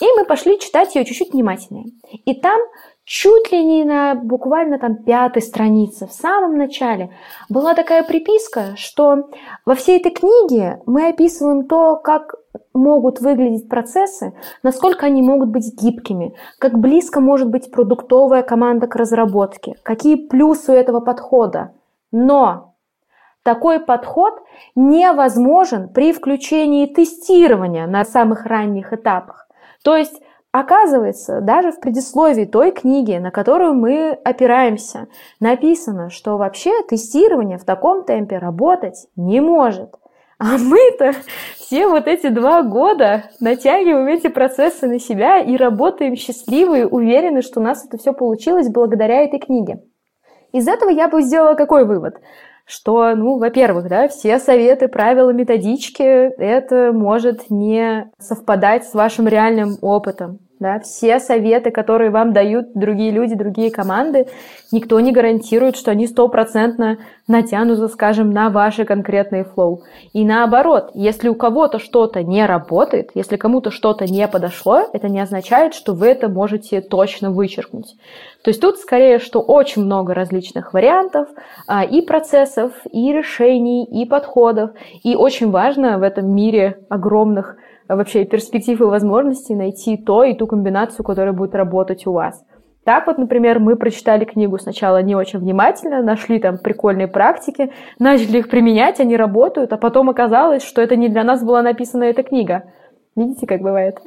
И мы пошли читать ее чуть-чуть внимательнее. И там чуть ли не на буквально там пятой странице, в самом начале, была такая приписка, что во всей этой книге мы описываем то, как могут выглядеть процессы, насколько они могут быть гибкими, как близко может быть продуктовая команда к разработке, какие плюсы у этого подхода. Но такой подход невозможен при включении тестирования на самых ранних этапах. То есть Оказывается, даже в предисловии той книги, на которую мы опираемся, написано, что вообще тестирование в таком темпе работать не может. А мы-то все вот эти два года натягиваем эти процессы на себя и работаем счастливы, уверены, что у нас это все получилось благодаря этой книге. Из этого я бы сделала какой вывод? Что, ну, во-первых, да, все советы, правила, методички, это может не совпадать с вашим реальным опытом. Да, все советы, которые вам дают другие люди, другие команды, никто не гарантирует, что они стопроцентно натянутся, скажем, на ваши конкретные флоу. И наоборот, если у кого-то что-то не работает, если кому-то что-то не подошло, это не означает, что вы это можете точно вычеркнуть. То есть тут скорее, что очень много различных вариантов а, и процессов, и решений, и подходов. И очень важно в этом мире огромных вообще перспектив и возможностей найти то и ту комбинацию, которая будет работать у вас. Так вот, например, мы прочитали книгу сначала не очень внимательно, нашли там прикольные практики, начали их применять, они работают, а потом оказалось, что это не для нас была написана эта книга. Видите, как бывает?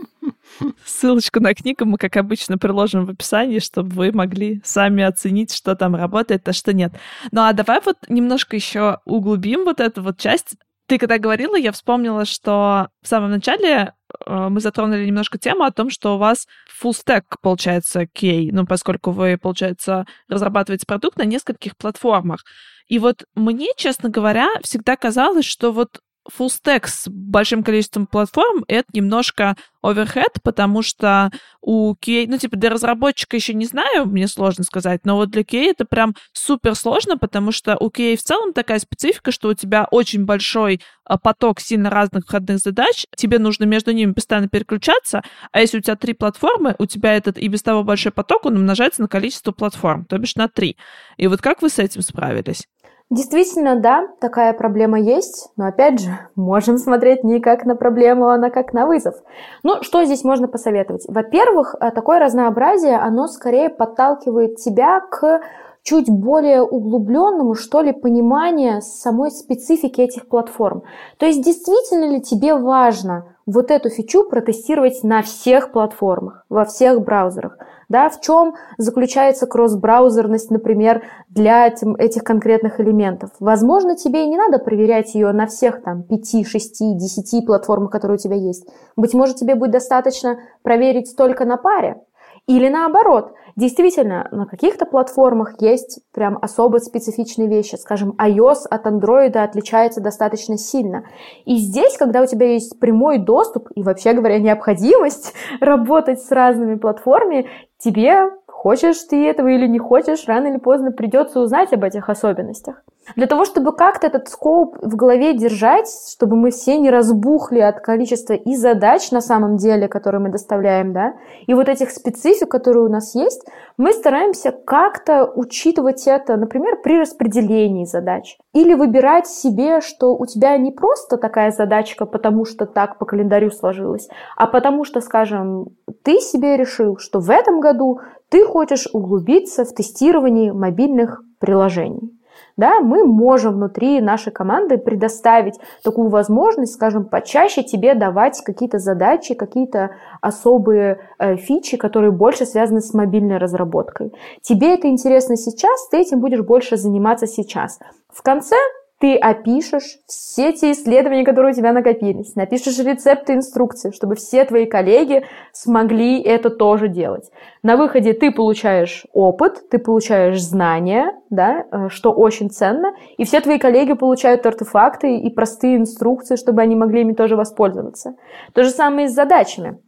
Ссылочку на книгу мы, как обычно, приложим в описании, чтобы вы могли сами оценить, что там работает, а что нет. Ну а давай вот немножко еще углубим вот эту вот часть. Ты когда говорила, я вспомнила, что в самом начале э, мы затронули немножко тему о том, что у вас full stack получается QA, ну, поскольку вы, получается, разрабатываете продукт на нескольких платформах. И вот мне, честно говоря, всегда казалось, что вот full stack с большим количеством платформ — это немножко overhead, потому что у QA, ну, типа, для разработчика еще не знаю, мне сложно сказать, но вот для QA это прям супер сложно, потому что у QA в целом такая специфика, что у тебя очень большой а, поток сильно разных входных задач, тебе нужно между ними постоянно переключаться, а если у тебя три платформы, у тебя этот и без того большой поток, он умножается на количество платформ, то бишь на три. И вот как вы с этим справились? Действительно, да, такая проблема есть, но опять же, [LAUGHS] можем смотреть не как на проблему, а на как на вызов. Ну, что здесь можно посоветовать? Во-первых, э, такое разнообразие, оно скорее подталкивает тебя к чуть более углубленному, что ли, пониманию самой специфики этих платформ. То есть, действительно ли тебе важно вот эту фичу протестировать на всех платформах, во всех браузерах? Да, в чем заключается кросс-браузерность, например, для этим, этих конкретных элементов? Возможно, тебе и не надо проверять ее на всех там 5, 6, 10 платформах, которые у тебя есть. Быть может, тебе будет достаточно проверить только на паре. Или наоборот, действительно, на каких-то платформах есть прям особо специфичные вещи. Скажем, iOS от Android отличается достаточно сильно. И здесь, когда у тебя есть прямой доступ и, вообще говоря, необходимость [LAUGHS] работать с разными платформами, тебе Хочешь ты этого или не хочешь, рано или поздно придется узнать об этих особенностях. Для того, чтобы как-то этот скоп в голове держать, чтобы мы все не разбухли от количества и задач на самом деле, которые мы доставляем, да, и вот этих специфик, которые у нас есть, мы стараемся как-то учитывать это, например, при распределении задач. Или выбирать себе, что у тебя не просто такая задачка, потому что так по календарю сложилось, а потому что, скажем, ты себе решил, что в этом году ты хочешь углубиться в тестировании мобильных приложений. Да, мы можем внутри нашей команды предоставить такую возможность, скажем, почаще тебе давать какие-то задачи, какие-то особые э, фичи, которые больше связаны с мобильной разработкой. Тебе это интересно сейчас, ты этим будешь больше заниматься сейчас. В конце ты опишешь все те исследования, которые у тебя накопились, напишешь рецепты, инструкции, чтобы все твои коллеги смогли это тоже делать. На выходе ты получаешь опыт, ты получаешь знания, да, э, что очень ценно, и все твои коллеги получают артефакты и простые инструкции, чтобы они могли ими тоже воспользоваться. То же самое и с задачами.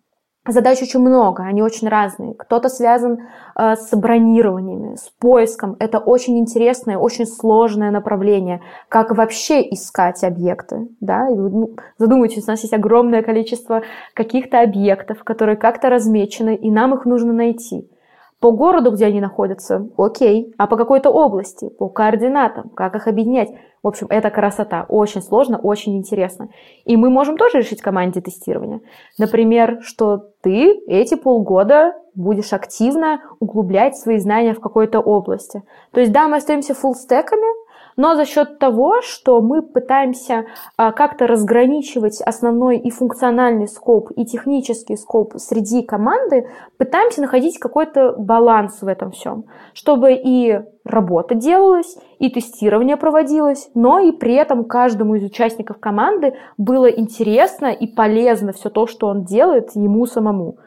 Задач очень много, они очень разные. Кто-то связан э, с бронированиями, с поиском. Это очень интересное, очень сложное направление. Как вообще искать объекты? Да? И, ну, задумайтесь, у нас есть огромное количество каких-то объектов, которые как-то размечены, и нам их нужно найти. По городу, где они находятся, окей. А по какой-то области, по координатам, как их объединять? В общем, это красота. Очень сложно, очень интересно. И мы можем тоже решить команде тестирования. Например, что ты эти полгода будешь активно углублять свои знания в какой-то области. То есть, да, мы остаемся фуллстеками, но за счет того, что мы пытаемся а, как-то разграничивать основной и функциональный скоп, и технический скоп среди команды, пытаемся находить какой-то баланс в этом всем, чтобы и работа делалась, и тестирование проводилось, но и при этом каждому из участников команды было интересно и полезно все то, что он делает ему самому.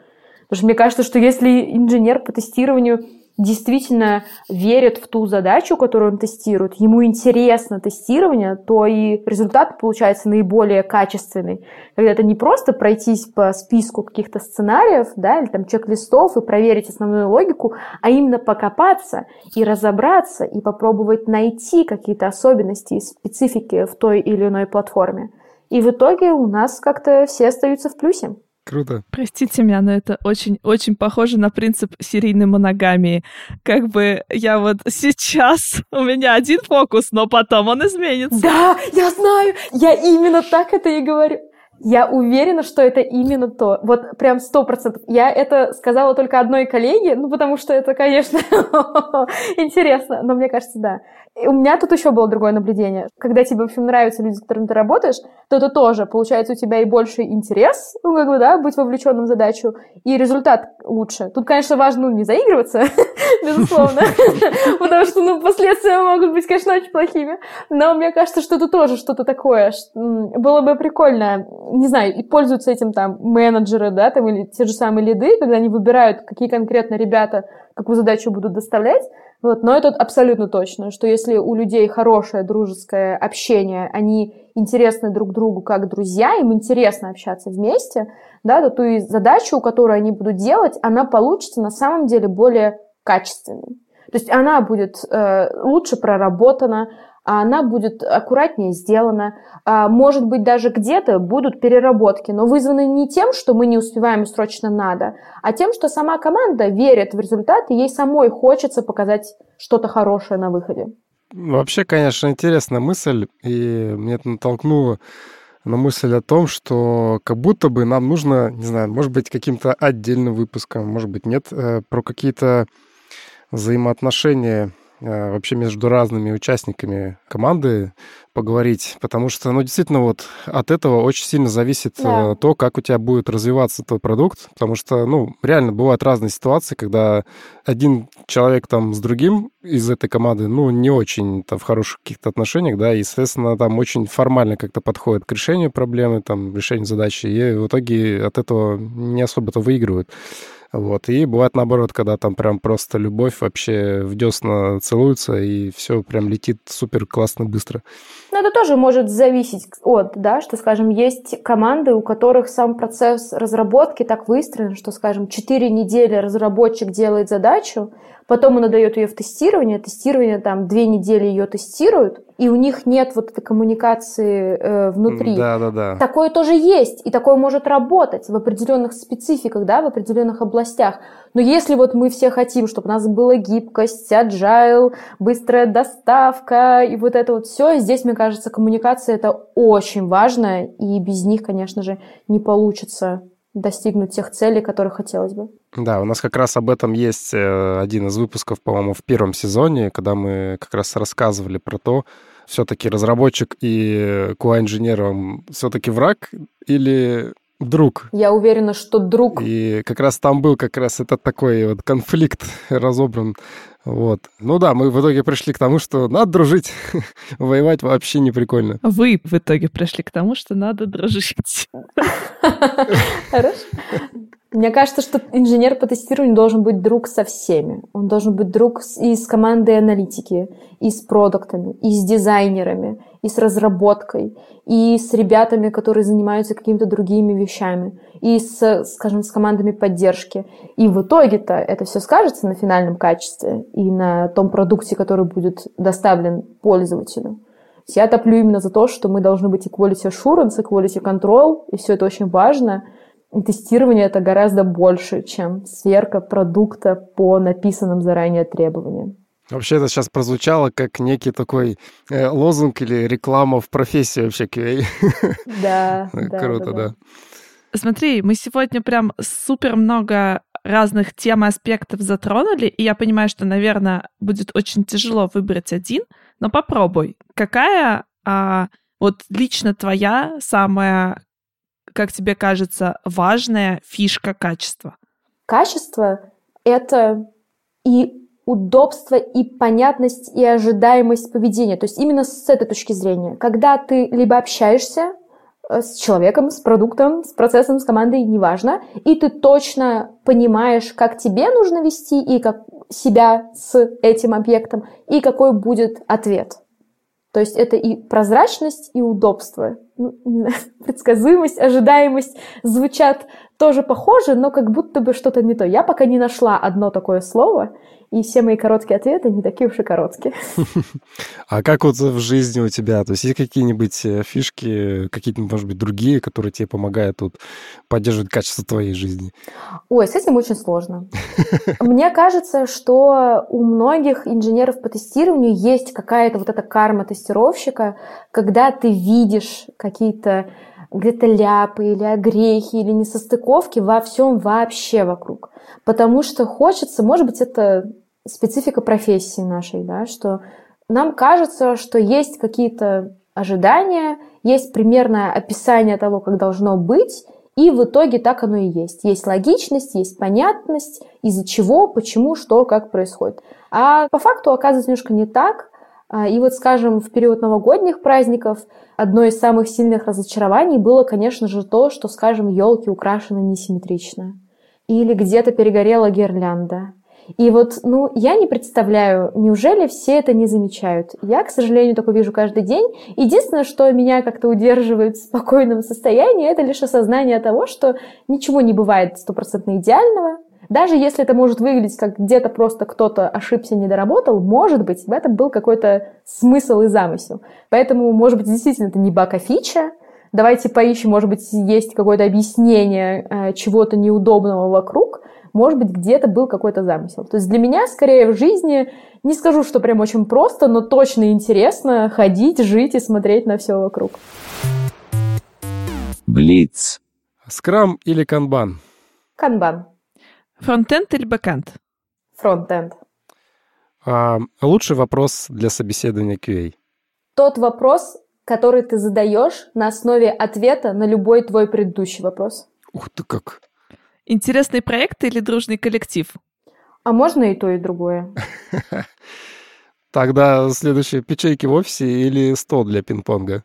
Потому что мне кажется, что если инженер по тестированию действительно верит в ту задачу, которую он тестирует, ему интересно тестирование, то и результат получается наиболее качественный. Когда это не просто пройтись по списку каких-то сценариев, да, или там чек-листов и проверить основную логику, а именно покопаться и разобраться, и попробовать найти какие-то особенности и специфики в той или иной платформе. И в итоге у нас как-то все остаются в плюсе. Круто. Простите меня, но это очень-очень похоже на принцип серийной моногамии. Как бы я вот сейчас, [LAUGHS] у меня один фокус, но потом он изменится. Да, я знаю, я именно так это и говорю. Я уверена, что это именно то. Вот прям сто процентов. Я это сказала только одной коллеге, ну, потому что это, конечно, [LAUGHS] интересно, но мне кажется, да. И у меня тут еще было другое наблюдение. Когда тебе, в общем, нравятся люди, с которыми ты работаешь, то это тоже, получается, у тебя и больше интерес, ну, как бы, да, быть вовлеченным в задачу, и результат лучше. Тут, конечно, важно, ну, не заигрываться, [LAUGHS] безусловно, [LAUGHS] потому что, ну, последствия могут быть, конечно, очень плохими. Но мне кажется, что это тоже что-то такое. Было бы прикольно, не знаю, и пользуются этим там менеджеры, да, там, или те же самые лиды, когда они выбирают, какие конкретно ребята какую задачу будут доставлять, вот, но это абсолютно точно, что если у людей хорошее дружеское общение, они интересны друг другу как друзья, им интересно общаться вместе, да, то ту задачу, которую они будут делать, она получится на самом деле более качественной. То есть она будет э, лучше проработана, а она будет аккуратнее сделана. А, может быть, даже где-то будут переработки, но вызваны не тем, что мы не успеваем срочно надо, а тем, что сама команда верит в результат, и ей самой хочется показать что-то хорошее на выходе. Вообще, конечно, интересная мысль, и мне это натолкнуло на мысль о том, что как будто бы нам нужно, не знаю, может быть, каким-то отдельным выпуском, может быть, нет, э, про какие-то взаимоотношения вообще между разными участниками команды поговорить, потому что, ну, действительно, вот от этого очень сильно зависит да. Э, то, как у тебя будет развиваться твой продукт, потому что, ну, реально бывают разные ситуации, когда один человек там с другим из этой команды, ну, не очень там в хороших каких-то отношениях, да, и, соответственно, там очень формально как-то подходит к решению проблемы, там, решению задачи, и в итоге от этого не особо-то выигрывают. Вот. И бывает наоборот, когда там прям просто любовь вообще в десна целуется, и все прям летит супер классно быстро. Но это тоже может зависеть от, да, что, скажем, есть команды, у которых сам процесс разработки так выстроен, что, скажем, 4 недели разработчик делает задачу, потом он отдает ее в тестирование, тестирование там две недели ее тестируют, и у них нет вот этой коммуникации э, внутри. Да, да, да. Такое тоже есть, и такое может работать в определенных спецификах, да, в определенных областях. Но если вот мы все хотим, чтобы у нас была гибкость, agile, быстрая доставка и вот это вот все, здесь, мне кажется, коммуникация это очень важно, и без них, конечно же, не получится достигнуть тех целей, которые хотелось бы. Да, у нас как раз об этом есть э, один из выпусков, по-моему, в первом сезоне, когда мы как раз рассказывали про то, все-таки разработчик и QA-инженер все-таки враг или друг. Я уверена, что друг. И как раз там был как раз этот такой вот конфликт [LAUGHS] разобран. Вот. Ну да, мы в итоге пришли к тому, что надо дружить. [LAUGHS] Воевать вообще не прикольно. Вы в итоге пришли к тому, что надо дружить. [LAUGHS] Хорошо. Мне кажется, что инженер по тестированию должен быть друг со всеми. Он должен быть друг и с командой аналитики, и с продуктами, и с дизайнерами, и с разработкой, и с ребятами, которые занимаются какими-то другими вещами, и с, скажем, с командами поддержки. И в итоге-то это все скажется на финальном качестве и на том продукте, который будет доставлен пользователю. Я топлю именно за то, что мы должны быть equality assurance, equality control, и все это очень важно – тестирование это гораздо больше, чем сверка продукта по написанным заранее требованиям. Вообще это сейчас прозвучало как некий такой э, лозунг или реклама в профессии вообще QA. [LAUGHS] Да, Круто, да. Смотри, мы сегодня прям супер много разных тем и аспектов затронули, и я понимаю, что, наверное, будет очень тяжело выбрать один, но попробуй. Какая а, вот лично твоя самая, как тебе кажется, важная фишка качества? Качество — это и удобство, и понятность, и ожидаемость поведения. То есть именно с этой точки зрения. Когда ты либо общаешься э, с человеком, с продуктом, с процессом, с командой, неважно, и ты точно понимаешь, как тебе нужно вести и как себя с этим объектом, и какой будет ответ. То есть это и прозрачность, и удобство. Ну, [LAUGHS] предсказуемость, ожидаемость звучат тоже похоже, но как будто бы что-то не то. Я пока не нашла одно такое слово, и все мои короткие ответы не такие уж и короткие. [LAUGHS] А как вот в жизни у тебя? То есть есть какие-нибудь э, фишки, какие-то, может быть, другие, которые тебе помогают вот, поддерживать качество твоей жизни? Ой, с этим очень сложно. [LAUGHS] Мне кажется, что у многих инженеров по тестированию есть какая-то вот эта карма тестировщика, когда ты видишь какие-то где-то ляпы или огрехи или несостыковки во всем вообще вокруг. Потому что хочется, может быть, это специфика профессии нашей, да, что нам кажется, что есть какие-то ожидания, есть примерное описание того, как должно быть, и в итоге так оно и есть. Есть логичность, есть понятность, из-за чего, почему, что, как происходит. А по факту оказывается немножко не так. А, и вот, скажем, в период новогодних праздников одно из самых сильных разочарований было, конечно же, то, что, скажем, елки украшены несимметрично. Или где-то перегорела гирлянда. И вот, ну, я не представляю, неужели все это не замечают? Я, к сожалению, только вижу каждый день. Единственное, что меня как-то удерживает в спокойном состоянии, это лишь осознание того, что ничего не бывает стопроцентно идеального, даже если это может выглядеть как где-то просто кто-то ошибся, не доработал, может быть, в этом был какой-то смысл и замысел. Поэтому, может быть, действительно это не баг, а фича. Давайте поищем, может быть, есть какое-то объяснение э, чего-то неудобного вокруг. Может быть, где-то был какой-то замысел. То есть для меня, скорее, в жизни, не скажу, что прям очень просто, но точно интересно ходить, жить и смотреть на все вокруг. Блиц. Скрам или канбан? Канбан. Фронтенд или бэкенд? Фронтенд. А, лучший вопрос для собеседования QA? Тот вопрос, который ты задаешь на основе ответа на любой твой предыдущий вопрос. Ух ты как! Интересный проект или дружный коллектив? А можно и то, и другое. [LAUGHS] Тогда следующее печеньки в офисе или стол для пинг-понга?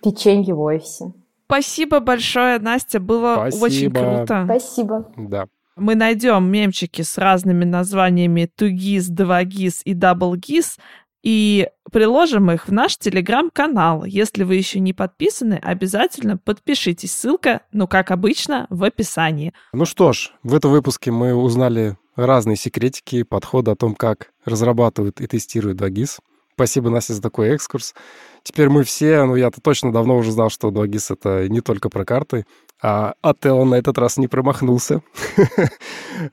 Печеньки в офисе. Спасибо большое, Настя, было Спасибо. очень круто. Спасибо. Да. Мы найдем мемчики с разными названиями 2GIS, 2GIS и DoubleGIS и приложим их в наш телеграм-канал. Если вы еще не подписаны, обязательно подпишитесь. Ссылка, ну, как обычно, в описании. Ну что ж, в этом выпуске мы узнали разные секретики, подходы о том, как разрабатывают и тестируют 2GIS. Спасибо, Настя, за такой экскурс. Теперь мы все, ну я-то точно давно уже знал, что 2GIS — это не только про карты, а Ателло на этот раз не промахнулся.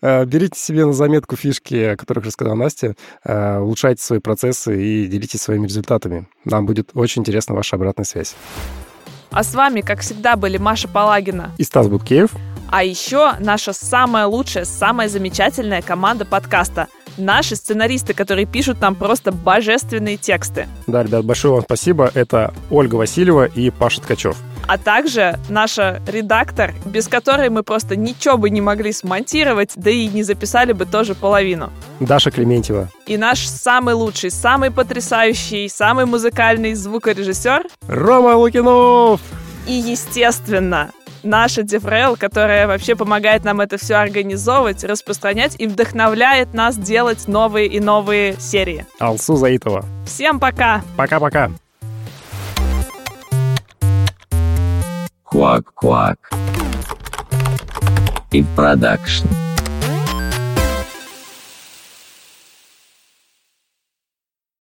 Э, [LAUGHS] берите себе на заметку фишки, о которых рассказала Настя, э, улучшайте свои процессы и делитесь своими результатами. Нам будет очень интересна ваша обратная связь. А с вами, как всегда, были Маша Палагина и Стас Буткеев. А еще наша самая лучшая, самая замечательная команда подкаста — наши сценаристы, которые пишут нам просто божественные тексты. Да, ребят, большое вам спасибо. Это Ольга Васильева и Паша Ткачев. А также наша редактор, без которой мы просто ничего бы не могли смонтировать, да и не записали бы тоже половину. Даша Клементьева. И наш самый лучший, самый потрясающий, самый музыкальный звукорежиссер Рома Лукинов! И, естественно, наша Деврел, которая вообще помогает нам это все организовывать, распространять и вдохновляет нас делать новые и новые серии. Алсу Заитова. Всем пока! Пока-пока! Quack. И продакшн.